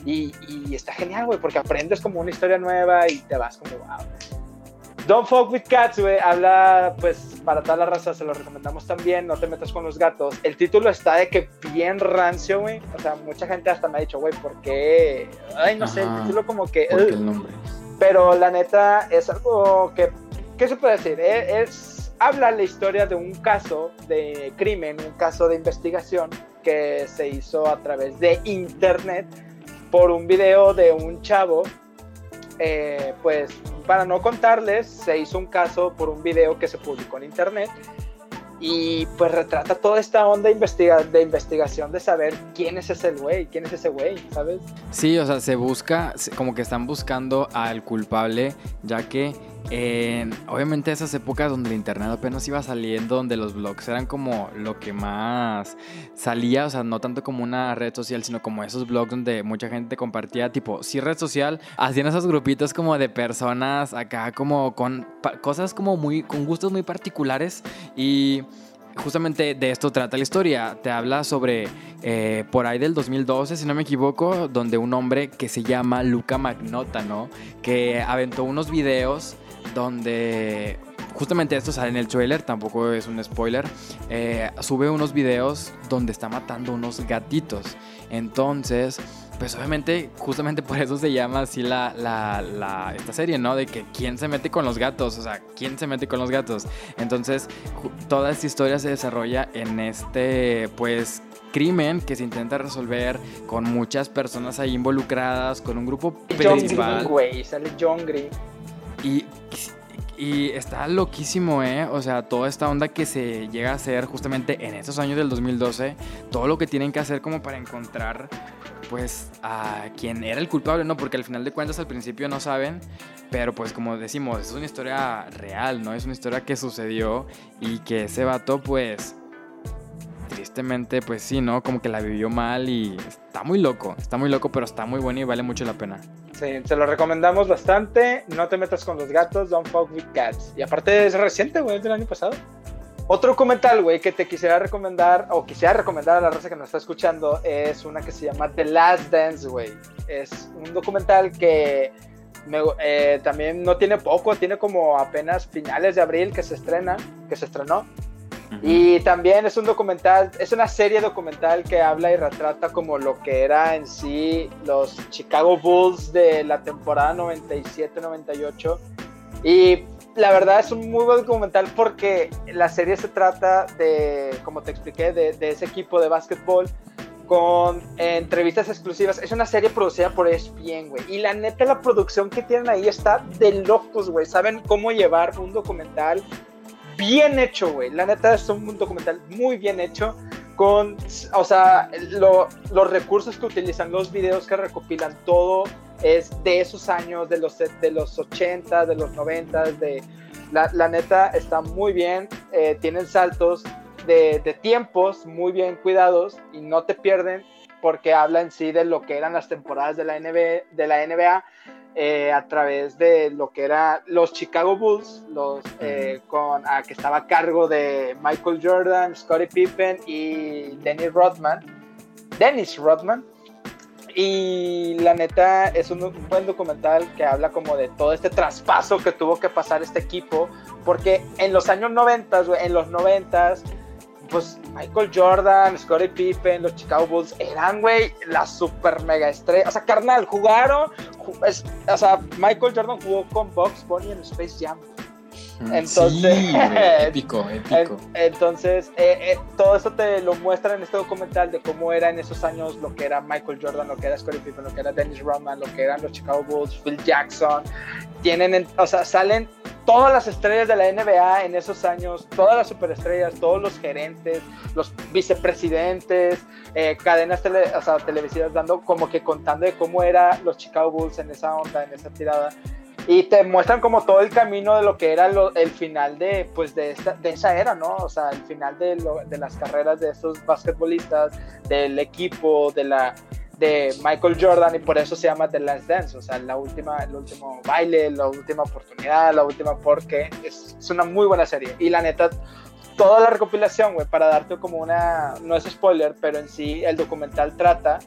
Y, y está genial, güey, porque aprendes como una historia nueva y te vas como, wow. Don't Fuck with Cats, güey, habla, pues, para toda la raza, se lo recomendamos también, no te metas con los gatos. El título está de que bien rancio, güey. O sea, mucha gente hasta me ha dicho, güey, ¿por qué? Ay, no sé, el título como que... el nombre. Pero la neta es algo que, ¿qué se puede decir? E, es, habla la historia de un caso de crimen, un caso de investigación que se hizo a través de internet por un video de un chavo. Eh, pues para no contarles, se hizo un caso por un video que se publicó en internet y pues retrata toda esta onda investiga de investigación de saber quién es ese güey, quién es ese güey, ¿sabes? Sí, o sea, se busca, como que están buscando al culpable, ya que en, obviamente esas épocas donde el internet apenas iba saliendo, donde los blogs eran como lo que más salía, o sea, no tanto como una red social, sino como esos blogs donde mucha gente compartía, tipo, sí red social, hacían esos grupitos como de personas acá como con cosas como muy, con gustos muy particulares y justamente de esto trata la historia. Te habla sobre eh, por ahí del 2012, si no me equivoco, donde un hombre que se llama Luca Magnota, ¿no? Que aventó unos videos donde justamente esto sale en el trailer, tampoco es un spoiler, eh, sube unos videos donde está matando unos gatitos. Entonces, pues obviamente, justamente por eso se llama así la, la, esta serie, ¿no? De que quién se mete con los gatos, o sea, quién se mete con los gatos. Entonces, toda esta historia se desarrolla en este, pues, crimen que se intenta resolver con muchas personas ahí involucradas, con un grupo principal. güey, sale John Green. Y, está loquísimo, ¿eh? O sea, toda esta onda que se llega a hacer justamente en estos años del 2012, todo lo que tienen que hacer como para encontrar, pues, a quien era el culpable, ¿no? Porque al final de cuentas al principio no saben, pero pues como decimos, es una historia real, ¿no? Es una historia que sucedió y que ese vato, pues, tristemente, pues sí, ¿no? Como que la vivió mal y está muy loco, está muy loco, pero está muy bueno y vale mucho la pena. Sí, se lo recomendamos bastante. No te metas con los gatos, don't fuck with cats. Y aparte es reciente, güey, es del año pasado. Otro documental, güey, que te quisiera recomendar, o quisiera recomendar a la raza que nos está escuchando, es una que se llama The Last Dance, güey. Es un documental que eh, también no tiene poco, tiene como apenas finales de abril que se estrena, que se estrenó. Y también es un documental, es una serie documental que habla y retrata como lo que era en sí los Chicago Bulls de la temporada 97-98. Y la verdad es un muy buen documental porque la serie se trata de, como te expliqué, de, de ese equipo de básquetbol con entrevistas exclusivas. Es una serie producida por ESPN, güey. Y la neta, la producción que tienen ahí está de locos, güey. Saben cómo llevar un documental bien hecho, güey. La neta es un documental muy bien hecho. Con, o sea, los recursos que utilizan, los videos que recopilan, todo es de esos años, de los, de los 80, de los 90, de, la, neta está muy bien, eh, tienen saltos de, tiempos muy bien cuidados y no te pierden porque habla en sí de lo que eran las temporadas de la NBA eh, a través de lo que era los Chicago Bulls, los, eh, con, a, que estaba a cargo de Michael Jordan, Scottie Pippen y Dennis Rodman. Dennis Rodman. Y la neta es un, buen documental que habla como de todo este traspaso que tuvo que pasar este equipo, porque en los años 90, en los 90 pues Michael Jordan, Scottie Pippen, los Chicago Bulls eran, güey, la super mega estrella. O sea, carnal, jugaron. o sea, Michael Jordan jugó con Bugs Bunny en Space Jam. Mm, entonces, sí, épico, épico. entonces, eh, eh, todo esto te lo muestra en este documental de cómo era en esos años lo que era Michael Jordan, lo que era Scottie Pippen, lo que era Dennis Rodman, lo que eran los Chicago Bulls, Phil Jackson. Tienen, o sea, salen todas las estrellas de la NBA en esos años, todas las superestrellas, todos los gerentes, los vicepresidentes, eh, cadenas televisivas dando como que contando de cómo era los Chicago Bulls en esa onda, en esa tirada. Y te muestran como todo el camino de lo que era el final de, pues de, esta, de esa era, ¿no? O sea, el final de, de las carreras de esos basquetbolistas, del equipo, de la, de Michael Jordan y por eso se llama The Last Dance, o sea, la última, el último baile, la última oportunidad, la última porque es, es una muy buena serie. Y la neta, toda la recopilación, güey, para darte como una, no es spoiler, pero en sí el documental trata,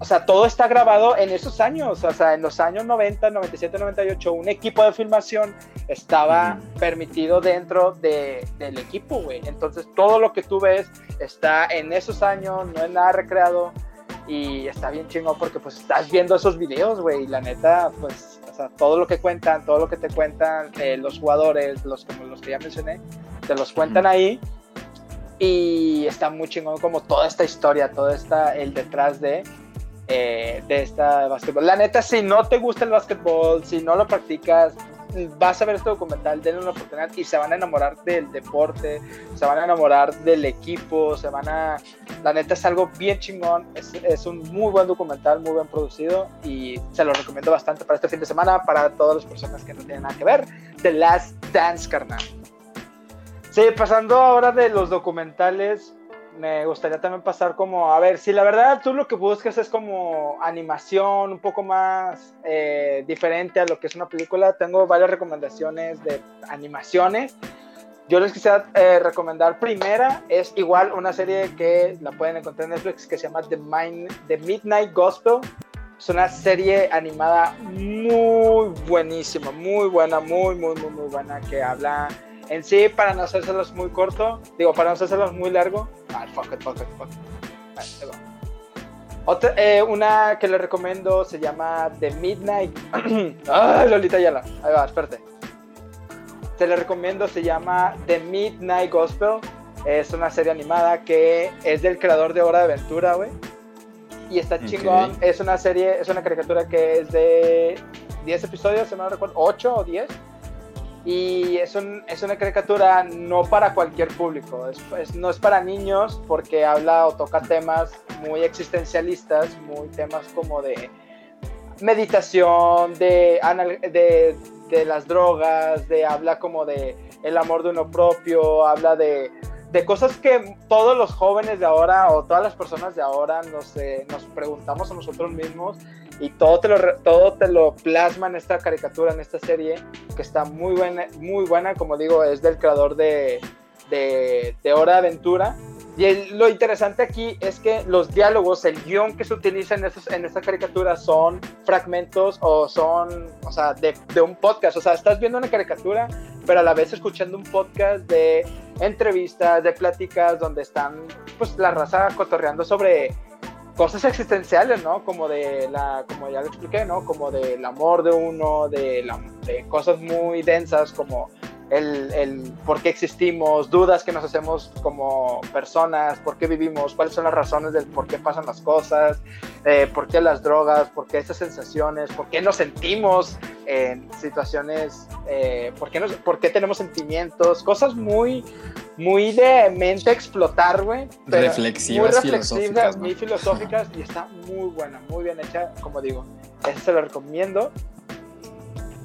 o sea, todo está grabado en esos años, o sea, en los años 90, 97, 98, un equipo de filmación estaba permitido dentro de, del equipo, güey. Entonces, todo lo que tú ves está en esos años, no es nada recreado y está bien chingón porque pues estás viendo esos videos, güey, y la neta, pues O sea, todo lo que cuentan, todo lo que te cuentan eh, los jugadores, los, como los que ya mencioné, te los cuentan ahí. Y está muy chingón como toda esta historia, todo esta, el detrás de, eh, de esta básquetbol. La neta, si no te gusta el básquetbol, si no lo practicas, vas a ver este documental, denle una oportunidad y se van a enamorar del deporte, se van a enamorar del equipo, se van a... La neta es algo bien chingón, es, es un muy buen documental, muy bien producido y se lo recomiendo bastante para este fin de semana, para todas las personas que no tienen nada que ver. The Last Dance, carnal. Sí, pasando ahora de los documentales, me gustaría también pasar como, a ver, si la verdad tú lo que buscas es como animación un poco más eh, diferente a lo que es una película, tengo varias recomendaciones de animaciones. Yo les quisiera eh, recomendar primera, es igual una serie que la pueden encontrar en Netflix que se llama The, The Midnight Gospel. Es una serie animada muy buenísima, muy buena, muy, muy, muy, muy buena, que habla en sí, para no hacérselos muy corto, digo, para no hacérselos muy largo, ah, fuck it, fuck it, fuck it. Otra, eh, una que le recomiendo se llama The Midnight. ah, Lolita Yala. Ahí va, espérate. Te le recomiendo, se llama The Midnight Gospel. Es una serie animada que es del creador de Hora de Aventura, güey. Y está chingón. Es una serie, es una caricatura que es de 10 episodios, si no recuerdo, 8 o 10 y es, un, es una caricatura no para cualquier público, es, no es para niños porque habla o toca temas muy existencialistas, muy temas como de meditación, de, de, de las drogas, de habla como de el amor de uno propio, habla de, de cosas que todos los jóvenes de ahora o todas las personas de ahora nos, eh, nos preguntamos a nosotros mismos y todo te, lo, todo te lo plasma en esta caricatura, en esta serie, que está muy buena, muy buena como digo, es del creador de, de, de Hora de Aventura. Y lo interesante aquí es que los diálogos, el guion que se utiliza en, estos, en esta caricatura son fragmentos o son, o sea, de, de, un podcast. O sea, estás viendo una caricatura, pero a la vez escuchando un podcast de entrevistas, de pláticas, donde están, pues, la raza cotorreando sobre cosas existenciales, ¿no? Como de la, como ya lo expliqué, ¿no? Como del amor de uno, de, la, de cosas muy densas como el, el, por qué existimos, dudas que nos hacemos como personas, por qué vivimos, cuáles son las razones del por qué pasan las cosas, eh, por qué las drogas, por qué estas sensaciones, por qué nos sentimos en situaciones, eh, por, qué nos, por qué tenemos sentimientos, cosas muy, muy de mente explotar, güey. Reflexivas, muy reflexivas, muy filosóficas y está muy buena, muy bien hecha, como digo. Eso se lo recomiendo.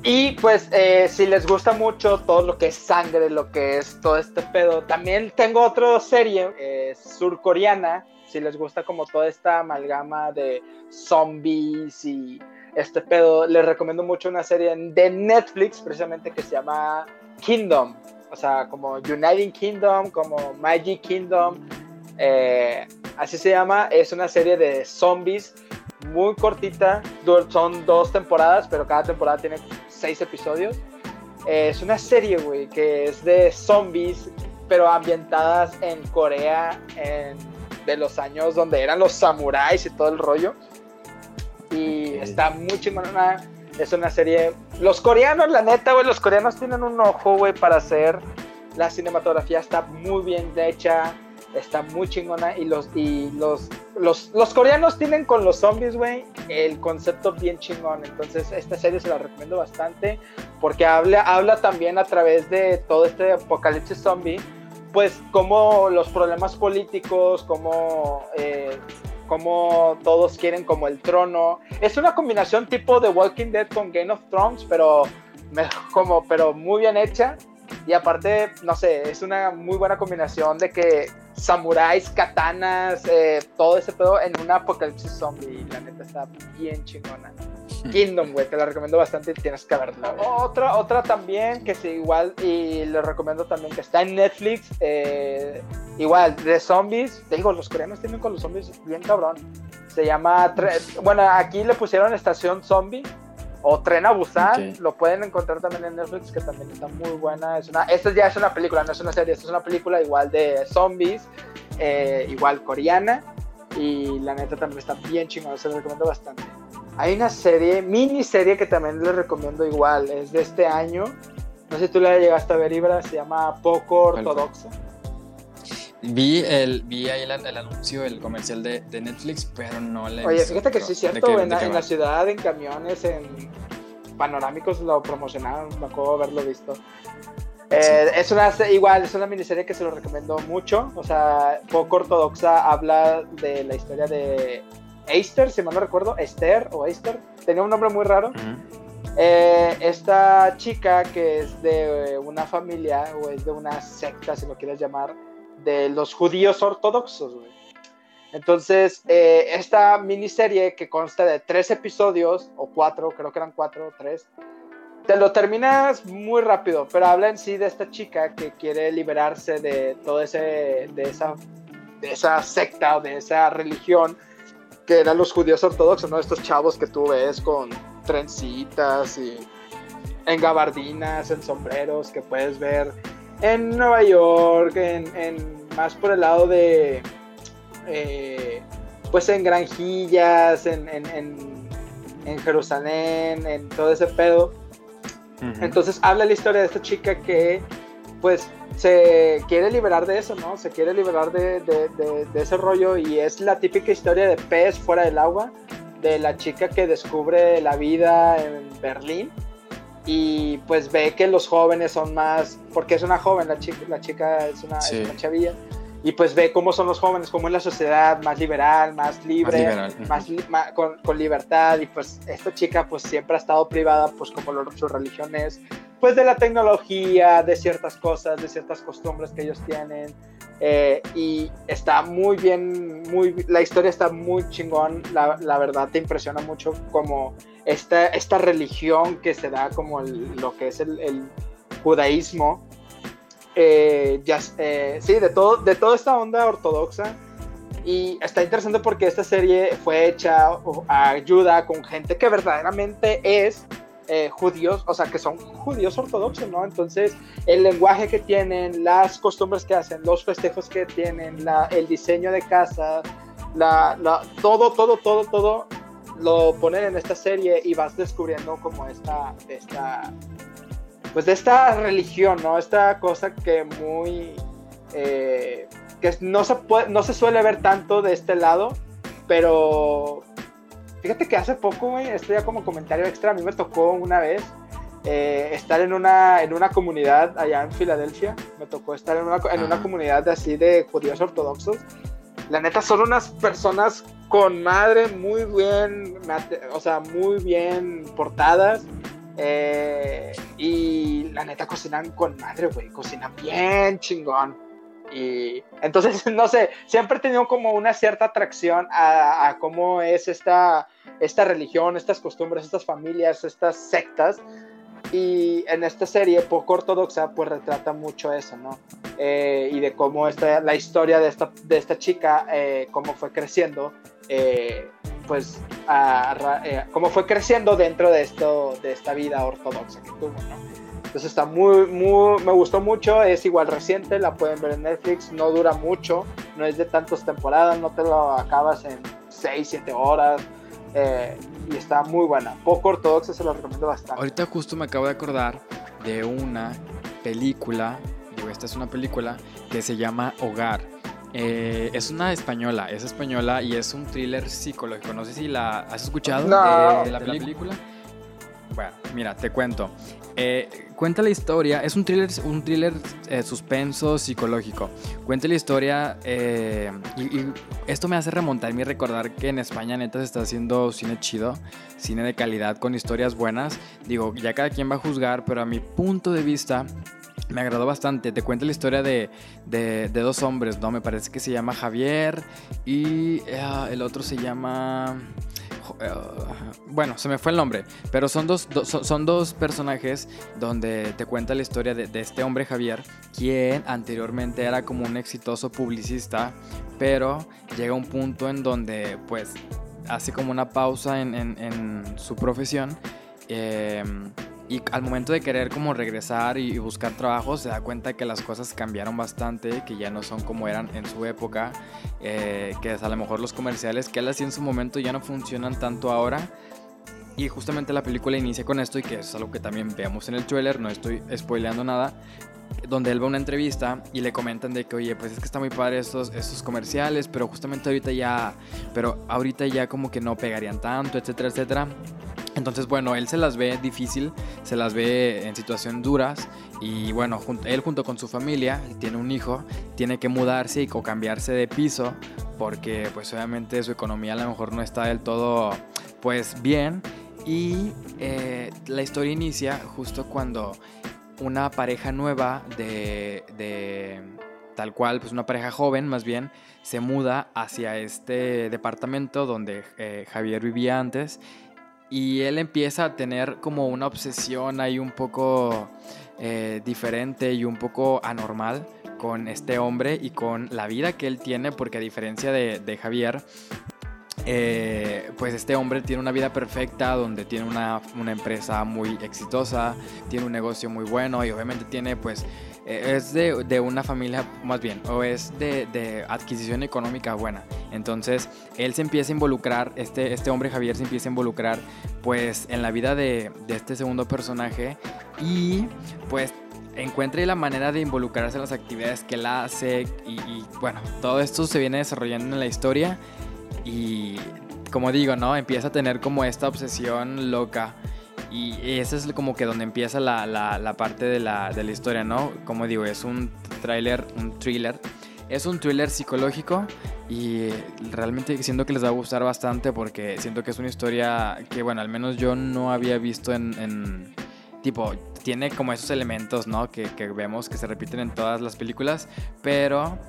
Y pues eh, si les gusta mucho todo lo que es sangre, lo que es todo este pedo, también tengo otra serie eh, surcoreana, si les gusta como toda esta amalgama de zombies y este pedo, les recomiendo mucho una serie de Netflix precisamente que se llama Kingdom, o sea, como Uniting Kingdom, como Magic Kingdom, eh, así se llama, es una serie de zombies muy cortita, son dos temporadas, pero cada temporada tiene seis episodios. Eh, es una serie, güey, que es de zombies, pero ambientadas en Corea en, de los años donde eran los samuráis y todo el rollo. Y está muy chingona. Es una serie. Los coreanos, la neta, güey, los coreanos tienen un ojo, güey, para hacer. La cinematografía está muy bien hecha está muy chingona y los y los, los, los coreanos tienen con los zombies, güey, el concepto bien chingón. Entonces, esta serie se la recomiendo bastante porque habla, habla también a través de todo este apocalipsis zombie, pues como los problemas políticos, como, eh, como todos quieren como el trono. Es una combinación tipo de Walking Dead con Game of Thrones, pero, como, pero muy bien hecha. Y aparte, no sé, es una muy buena combinación de que samuráis, katanas, eh, todo ese pedo en una apocalipsis zombie. La neta está bien chingona. Kingdom, güey, te la recomiendo bastante y tienes que verla. Otra, otra también que sí, igual, y le recomiendo también que está en Netflix, eh, igual, de zombies. Te digo, los coreanos tienen con los zombies bien cabrón. Se llama, bueno, aquí le pusieron Estación Zombie o Tren a Busan, lo pueden encontrar también en Netflix, que también está muy buena. Es una, esta ya es una película, no es una serie, esta es una película igual de zombies, eh, igual coreana, y la neta también está bien chingona, se lo recomiendo bastante. Hay una serie, miniserie que también les recomiendo igual, es de este año. No sé si tú la llegaste a ver, Ibra, se llama Poco Ortodoxa. Vi, el, vi ahí el, anuncio, el comercial de, Netflix, pero no le. Oye, fíjate que sí es cierto, en, la ciudad, en camiones, en panorámicos lo promocionaron, me acuerdo haberlo visto. Eh, es una, igual, es una miniserie que se lo recomiendo mucho. O sea, poco ortodoxa, habla de la historia de Esther, si mal no recuerdo, Esther o Esther, tenía un nombre muy raro. Eh, esta chica que es de una familia o es de una secta, si lo quieres llamar, de los judíos ortodoxos, Entonces, eh, esta miniserie que consta de tres episodios, o cuatro, creo que eran cuatro o tres, te lo terminas muy rápido, pero habla en sí de esta chica que quiere liberarse de todo ese, de esa, de esa secta o de esa religión que eran los judíos ortodoxos, ¿no? Estos chavos que tú ves con trencitas y en gabardinas, en sombreros, que puedes ver en Nueva York, en, más por el lado de, eh, pues en granjillas, en, en, Jerusalén, en todo ese pedo. Entonces habla la historia de esta chica que pues se quiere liberar de eso, ¿no? Se quiere liberar de, de, ese rollo y es la típica historia de pez fuera del agua, de la chica que descubre la vida en Berlín y pues ve que los jóvenes son más, porque es una joven, la chica, la chica es una, chavilla, y pues ve cómo son los jóvenes, cómo es la sociedad más liberal, más libre, más, con, con, libertad, y pues esta chica pues siempre ha estado privada, pues como lo, su religión es, pues de la tecnología, de ciertas cosas, de ciertas costumbres que ellos tienen, eh, y está muy bien, muy, la historia está muy chingón, la, la verdad te impresiona mucho como esta, esta religión que se da como lo que es el, judaísmo, eh, eh, sí, de, todo, de toda esta onda ortodoxa. Y está interesante porque esta serie fue hecha a ayuda con gente que verdaderamente es eh, judíos, o sea, que son judíos ortodoxos, ¿no? Entonces, el lenguaje que tienen, las costumbres que hacen, los festejos que tienen, el diseño de casa, la, todo, todo, todo, todo, lo ponen en esta serie y vas descubriendo como esta, esta pues de esta religión, ¿no? Esta cosa que muy, eh, que no se, no se suele ver tanto de este lado, pero Fíjate que hace poco, güey, esto ya como comentario extra, a mí me tocó una vez eh, estar en una, en una comunidad allá en Filadelfia. Me tocó estar en una, en una comunidad así de judíos ortodoxos. La neta son unas personas con madre muy bien, o sea, muy bien portadas. Eh, y la neta cocinan con madre, güey. Cocinan bien chingón. Y entonces, no sé, siempre he tenido como una cierta atracción a, a cómo es esta, esta religión, estas costumbres, estas familias, estas sectas. Y en esta serie poco ortodoxa, pues retrata mucho eso, ¿no? Eh, y de cómo esta, la historia de esta, de esta chica, eh, cómo fue creciendo, eh, pues, cómo fue creciendo dentro de, esto, de esta vida ortodoxa que tuvo, ¿no? Entonces está muy, muy, me gustó mucho, es igual reciente, la pueden ver en Netflix, no dura mucho, no es de tantas temporadas, no te lo acabas en 6, 7 horas. Eh, y está muy buena. Poco ortodoxa, se lo recomiendo bastante. Ahorita justo me acabo de acordar de una película, digo, esta es una película que se llama Hogar. Eh, es una española, es española y es un thriller psicológico. No sé si la has escuchado de, la película. Bueno, mira, te cuento. Eh, cuenta la historia, es un thriller, un thriller eh, suspenso psicológico. Cuenta la historia eh, y, esto me hace remontarme y recordar que en España neta se está haciendo cine chido, cine de calidad con historias buenas. Digo, ya cada quien va a juzgar, pero a mi punto de vista me agradó bastante. Te cuenta la historia de, de, dos hombres, ¿no? Me parece que se llama Javier y el otro se llama... Eh, bueno, se me fue el nombre, pero son dos, son dos personajes donde te cuenta la historia de, este hombre Javier, quien anteriormente era como un exitoso publicista, pero llega un punto en donde pues hace como una pausa en, en su profesión. Eh, y al momento de querer como regresar y buscar trabajo, se da cuenta que las cosas cambiaron bastante, que ya no son como eran en su época, eh, que a lo mejor los comerciales que él hacía en su momento ya no funcionan tanto ahora. Y justamente la película inicia con esto y que es algo que también veamos en el trailer, no estoy spoileando nada, donde él va a una entrevista y le comentan de que, oye, pues es que está muy padre estos, estos comerciales, pero justamente ahorita ya, pero ahorita ya como que no pegarían tanto, etcétera, etcétera. Entonces, bueno, él se las ve difícil, se las ve en situaciones duras y bueno, él junto con su familia, tiene un hijo, tiene que mudarse y cambiarse de piso porque pues obviamente su economía a lo mejor no está del todo pues bien y eh, la historia inicia justo cuando una pareja nueva de, de, tal cual, pues una pareja joven más bien, se muda hacia este departamento donde eh, Javier vivía antes y él empieza a tener como una obsesión ahí un poco eh, diferente y un poco anormal con este hombre y con la vida que él tiene, porque a diferencia de, de Javier, eh, pues este hombre tiene una vida perfecta donde tiene una, una, empresa muy exitosa, tiene un negocio muy bueno y obviamente tiene pues eh, es de, de, una familia más bien o es de, de, adquisición económica buena. Entonces él se empieza a involucrar, este, este hombre Javier se empieza a involucrar pues en la vida de, de este segundo personaje y pues encuentra la manera de involucrarse en las actividades que él hace y bueno, todo esto se viene desarrollando en la historia y como digo, ¿no? Empieza a tener como esta obsesión loca. Y ese es como que donde empieza la, la, la parte de la, de la, historia, ¿no? Como digo, es un tráiler, un thriller. Es un thriller psicológico y realmente siento que les va a gustar bastante porque siento que es una historia que, bueno, al menos yo no había visto en... en tipo, tiene como esos elementos, ¿no? Que, que vemos que se repiten en todas las películas, pero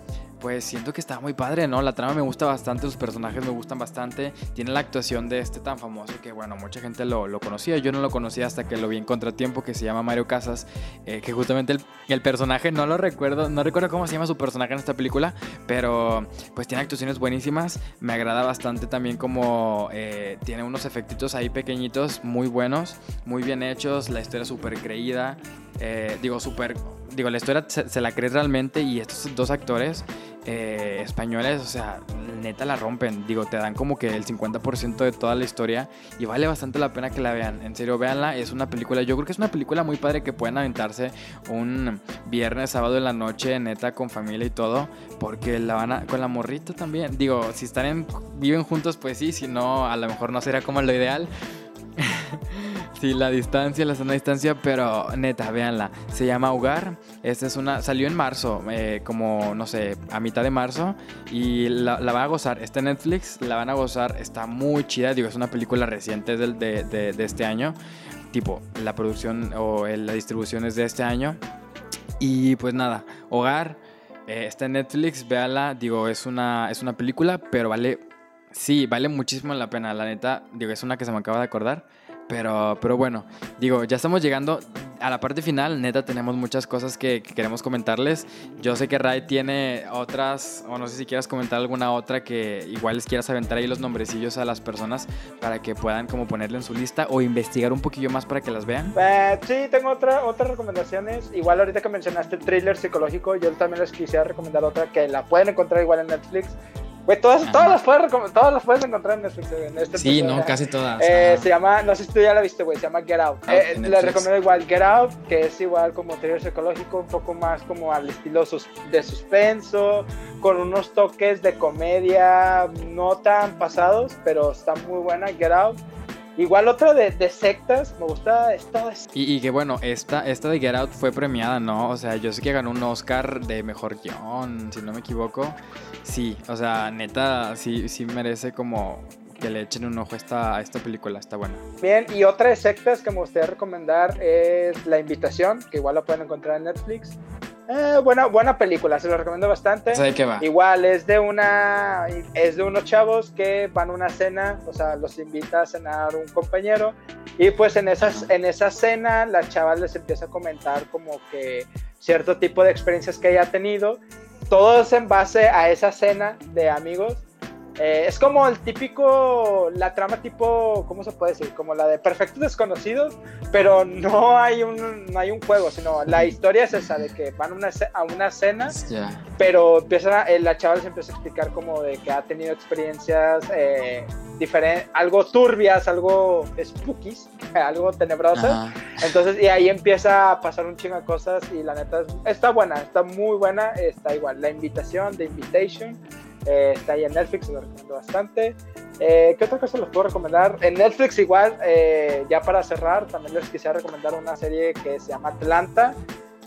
pues siento que está muy padre, ¿no? La trama me gusta bastante, los personajes me gustan bastante. Tiene la actuación de este tan famoso que, bueno, mucha gente lo, lo conocía. Yo no lo conocía hasta que lo vi en Contratiempo, que se llama Mario Casas, eh, que justamente el, el, personaje, no lo recuerdo, no recuerdo cómo se llama su personaje en esta película, pero pues tiene actuaciones buenísimas. Me agrada bastante también como eh, tiene unos efectitos ahí pequeñitos, muy buenos, muy bien hechos, la historia súper creída. Eh, digo, súper. Digo, la historia se, la crees realmente y estos dos actores eh, españoles, o sea, neta la rompen. Digo, te dan como que el 50% de toda la historia y vale bastante la pena que la vean. En serio, véanla. Es una película, yo creo que es una película muy padre que pueden aventarse un viernes, sábado en la noche, neta, con familia y todo, porque la van a. con la morrita también. Digo, si están en. viven juntos, pues sí, si no, a lo mejor no será como lo ideal. Sí, la distancia, la sana distancia, pero neta, véanla. Se llama Hogar. Esta es una. Salió en marzo, eh, como no sé, a mitad de marzo. Y la, la, van a gozar. Está en Netflix, la van a gozar. Está muy chida. Digo, es una película reciente de, de, de, de este año. Tipo, la producción o la distribución es de este año. Y pues nada, Hogar. Eh, está en Netflix, véala. Digo, es una, es una película, pero vale. Sí, vale muchísimo la pena. La neta, digo, es una que se me acaba de acordar. Pero, pero bueno, digo, ya estamos llegando a la parte final. Neta, tenemos muchas cosas que, que, queremos comentarles. Yo sé que Ray tiene otras, o no sé si quieras comentar alguna otra que igual les quieras aventar ahí los nombrecillos a las personas para que puedan como ponerle en su lista o investigar un poquillo más para que las vean. Eh, sí, tengo otra, otras recomendaciones. Igual ahorita que mencionaste el thriller psicológico, yo también les quisiera recomendar otra que la pueden encontrar igual en Netflix. Güey, todas, todas, las puedes, todas las puedes encontrar en Netflix. En este sí, no, casi todas. Eh, ah. Se llama, no sé si tú ya la viste, güey, se llama Get Out. Ah, eh, les recomiendo igual Get Out, que es igual como thriller psicológico, un poco más como al estilo sus, de suspenso, con unos toques de comedia no tan pasados, pero está muy buena, Get Out. Igual otra de, de, sectas, me gusta esta. Y, y, que bueno, esta, esta de Get Out fue premiada, ¿no? O sea, yo sé que ganó un Oscar de mejor guion, si no me equivoco. Sí, o sea, neta, sí, sí merece como que le echen un ojo a esta, a esta película, está buena. Bien, y otra de sectas que me gustaría recomendar es La Invitación, que igual la pueden encontrar en Netflix. Eh, buena, buena película, se lo recomiendo bastante. ¿Sabe qué va? Igual es de una es de unos chavos que van a una cena, o sea, los invita a cenar un compañero y pues en esas en esa cena la chava les empieza a comentar como que cierto tipo de experiencias que ella ha tenido, todos en base a esa cena de amigos eh, es como el típico, la trama tipo, ¿cómo se puede decir? Como la de Perfectos Desconocidos, pero no hay un, no hay un juego, sino la historia es esa, de que van una, a una cena, yeah. pero empiezan a, la chava les empieza a explicar como de que ha tenido experiencias eh, algo turbias, algo spookies, algo tenebrosas. Entonces, y ahí empieza a pasar un chingo de cosas y la neta está buena, está muy buena, está igual. La invitación, The Invitation, eh, está ahí en Netflix, lo recomiendo bastante. Eh, ¿Qué otra cosa les puedo recomendar? En Netflix igual, eh, ya para cerrar, también les quisiera recomendar una serie que se llama Atlanta.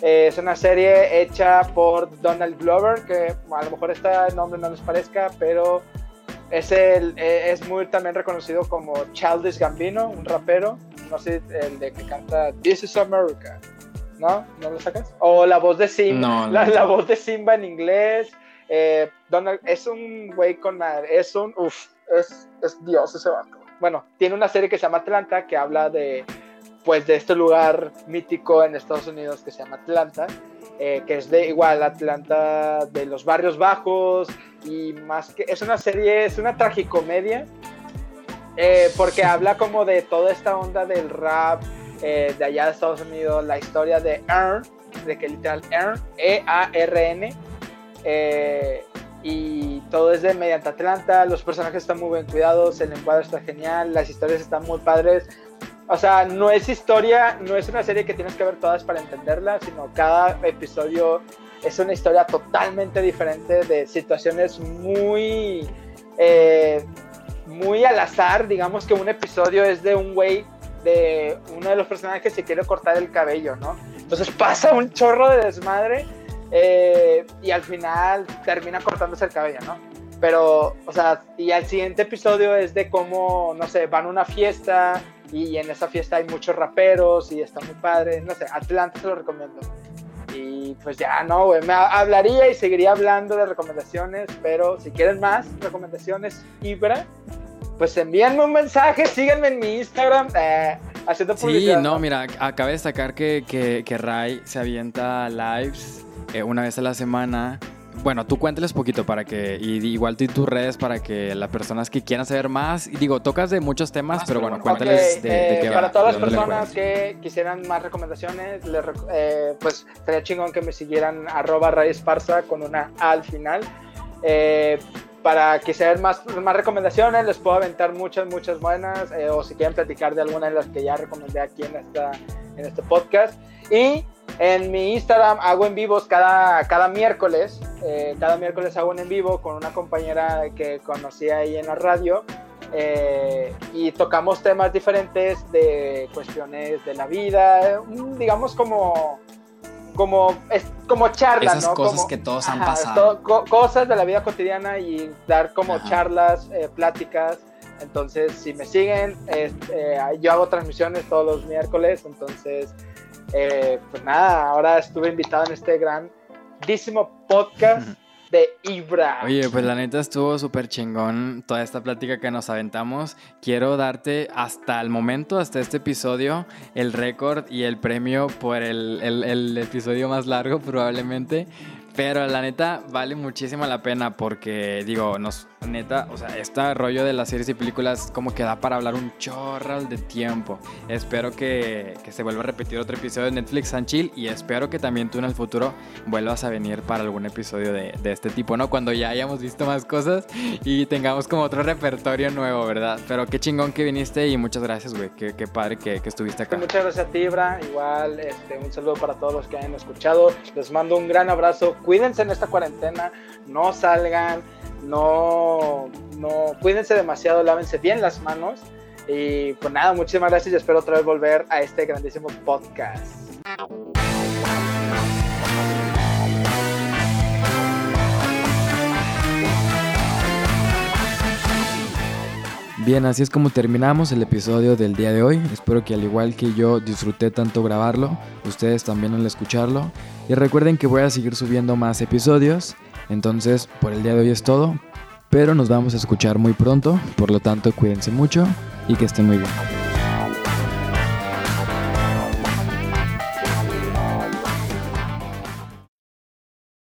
es una serie hecha por Donald Glover, que a lo mejor este nombre no les parezca, pero es, el, es muy también reconocido como Childish Gambino, un rapero. No sé, el de que canta This is America. ¿No? ¿No lo sacas? O la voz de Simba. la, la, voz de Simba en inglés. Eh, Donald es un güey con es un uff, es, es, Dios ese vato. Bueno, tiene una serie que se llama Atlanta que habla de pues de este lugar mítico en Estados Unidos que se llama Atlanta, eh, que es de igual Atlanta de los barrios bajos y más que es una serie, es una tragicomedia eh, porque habla como de toda esta onda del rap de allá de Estados Unidos, la historia de Earn, de que literal Earn, E-A-R-N, eh, y todo es de mediante Atlanta, los personajes están muy bien cuidados, el encuadre está genial, las historias están muy padres. O sea, no es historia, no es una serie que tienes que ver todas para entenderla, sino cada episodio es una historia totalmente diferente de situaciones muy, eh, muy al azar. Digamos que un episodio es de un güey, de uno de los personajes que quiere cortar el cabello, ¿no? Entonces pasa un chorro de desmadre eh, y al final termina cortándose el cabello, ¿no? Pero, o sea, y al siguiente episodio es de cómo, no sé, van a una fiesta y en esa fiesta hay muchos raperos y está muy padre, no sé, Atlanta se lo recomiendo. Y pues ya, no, güey, me hablaría y seguiría hablando de recomendaciones, pero si quieren más recomendaciones, Ibra, pues envíenme un mensaje, síganme en mi Instagram, eh, haciendo publicidad. Sí, no, mira, acabé de destacar que, que, que Ray se avienta lives eh, una vez a la semana. Bueno, tú cuéntales poquito para que, y igual tú y tus redes para que las personas que quieran saber más, y digo, tocas de muchos temas, pero bueno, cuéntales de, qué Para todas las personas que quisieran más recomendaciones, eh, pues sería chingón que me siguieran arroba Parza con una A al final. Eh, para que sean más, más recomendaciones, les puedo aventar muchas, muchas buenas, o si quieren platicar de alguna de las que ya recomendé aquí en, esta, en este podcast. Y en mi Instagram hago en vivos cada, cada miércoles. Eh, cada miércoles hago un en vivo con una compañera que conocí ahí en la radio. Eh, y tocamos temas diferentes de cuestiones de la vida, mm, digamos como como es como charlas, Esas cosas que todos han pasado. cosas de la vida cotidiana y dar como charlas, eh, pláticas. Entonces, si me siguen, yo hago transmisiones todos los miércoles, entonces eh, pues nada, ahora estuve invitado en este grandísimo podcast de Ibra. Oye, pues la neta estuvo súper chingón toda esta plática que nos aventamos. Quiero darte hasta el momento, hasta este episodio, el récord y el premio por el, el, el episodio más largo probablemente. Pero la neta vale muchísimo la pena porque, digo, nos, neta, o sea, este rollo de las series y películas como que da para hablar un chorral de tiempo. Espero que, que se vuelva a repetir otro episodio de Netflix and Chill y espero que también tú en el futuro vuelvas a venir para algún episodio de, de este tipo, ¿no? Cuando ya hayamos visto más cosas y tengamos como otro repertorio nuevo, ¿verdad? Pero qué chingón que viniste y muchas gracias, güey. Qué, padre que, que, estuviste acá. Muchas gracias a ti, Ibra. Igual, este, un saludo para todos los que hayan escuchado. Les mando un gran abrazo. Cuídense en esta cuarentena, no salgan no, no, cuídense demasiado, lávense bien las manos. Y pues nada, muchísimas gracias y espero otra vez volver a este grandísimo podcast. Bien, así es como terminamos el episodio del día de hoy. Espero que al igual que yo disfruté tanto grabarlo, ustedes también al escucharlo. Y recuerden que voy a seguir subiendo más episodios. Entonces, por el día de hoy es todo, pero nos vamos a escuchar muy pronto, por lo tanto cuídense mucho y que estén muy bien.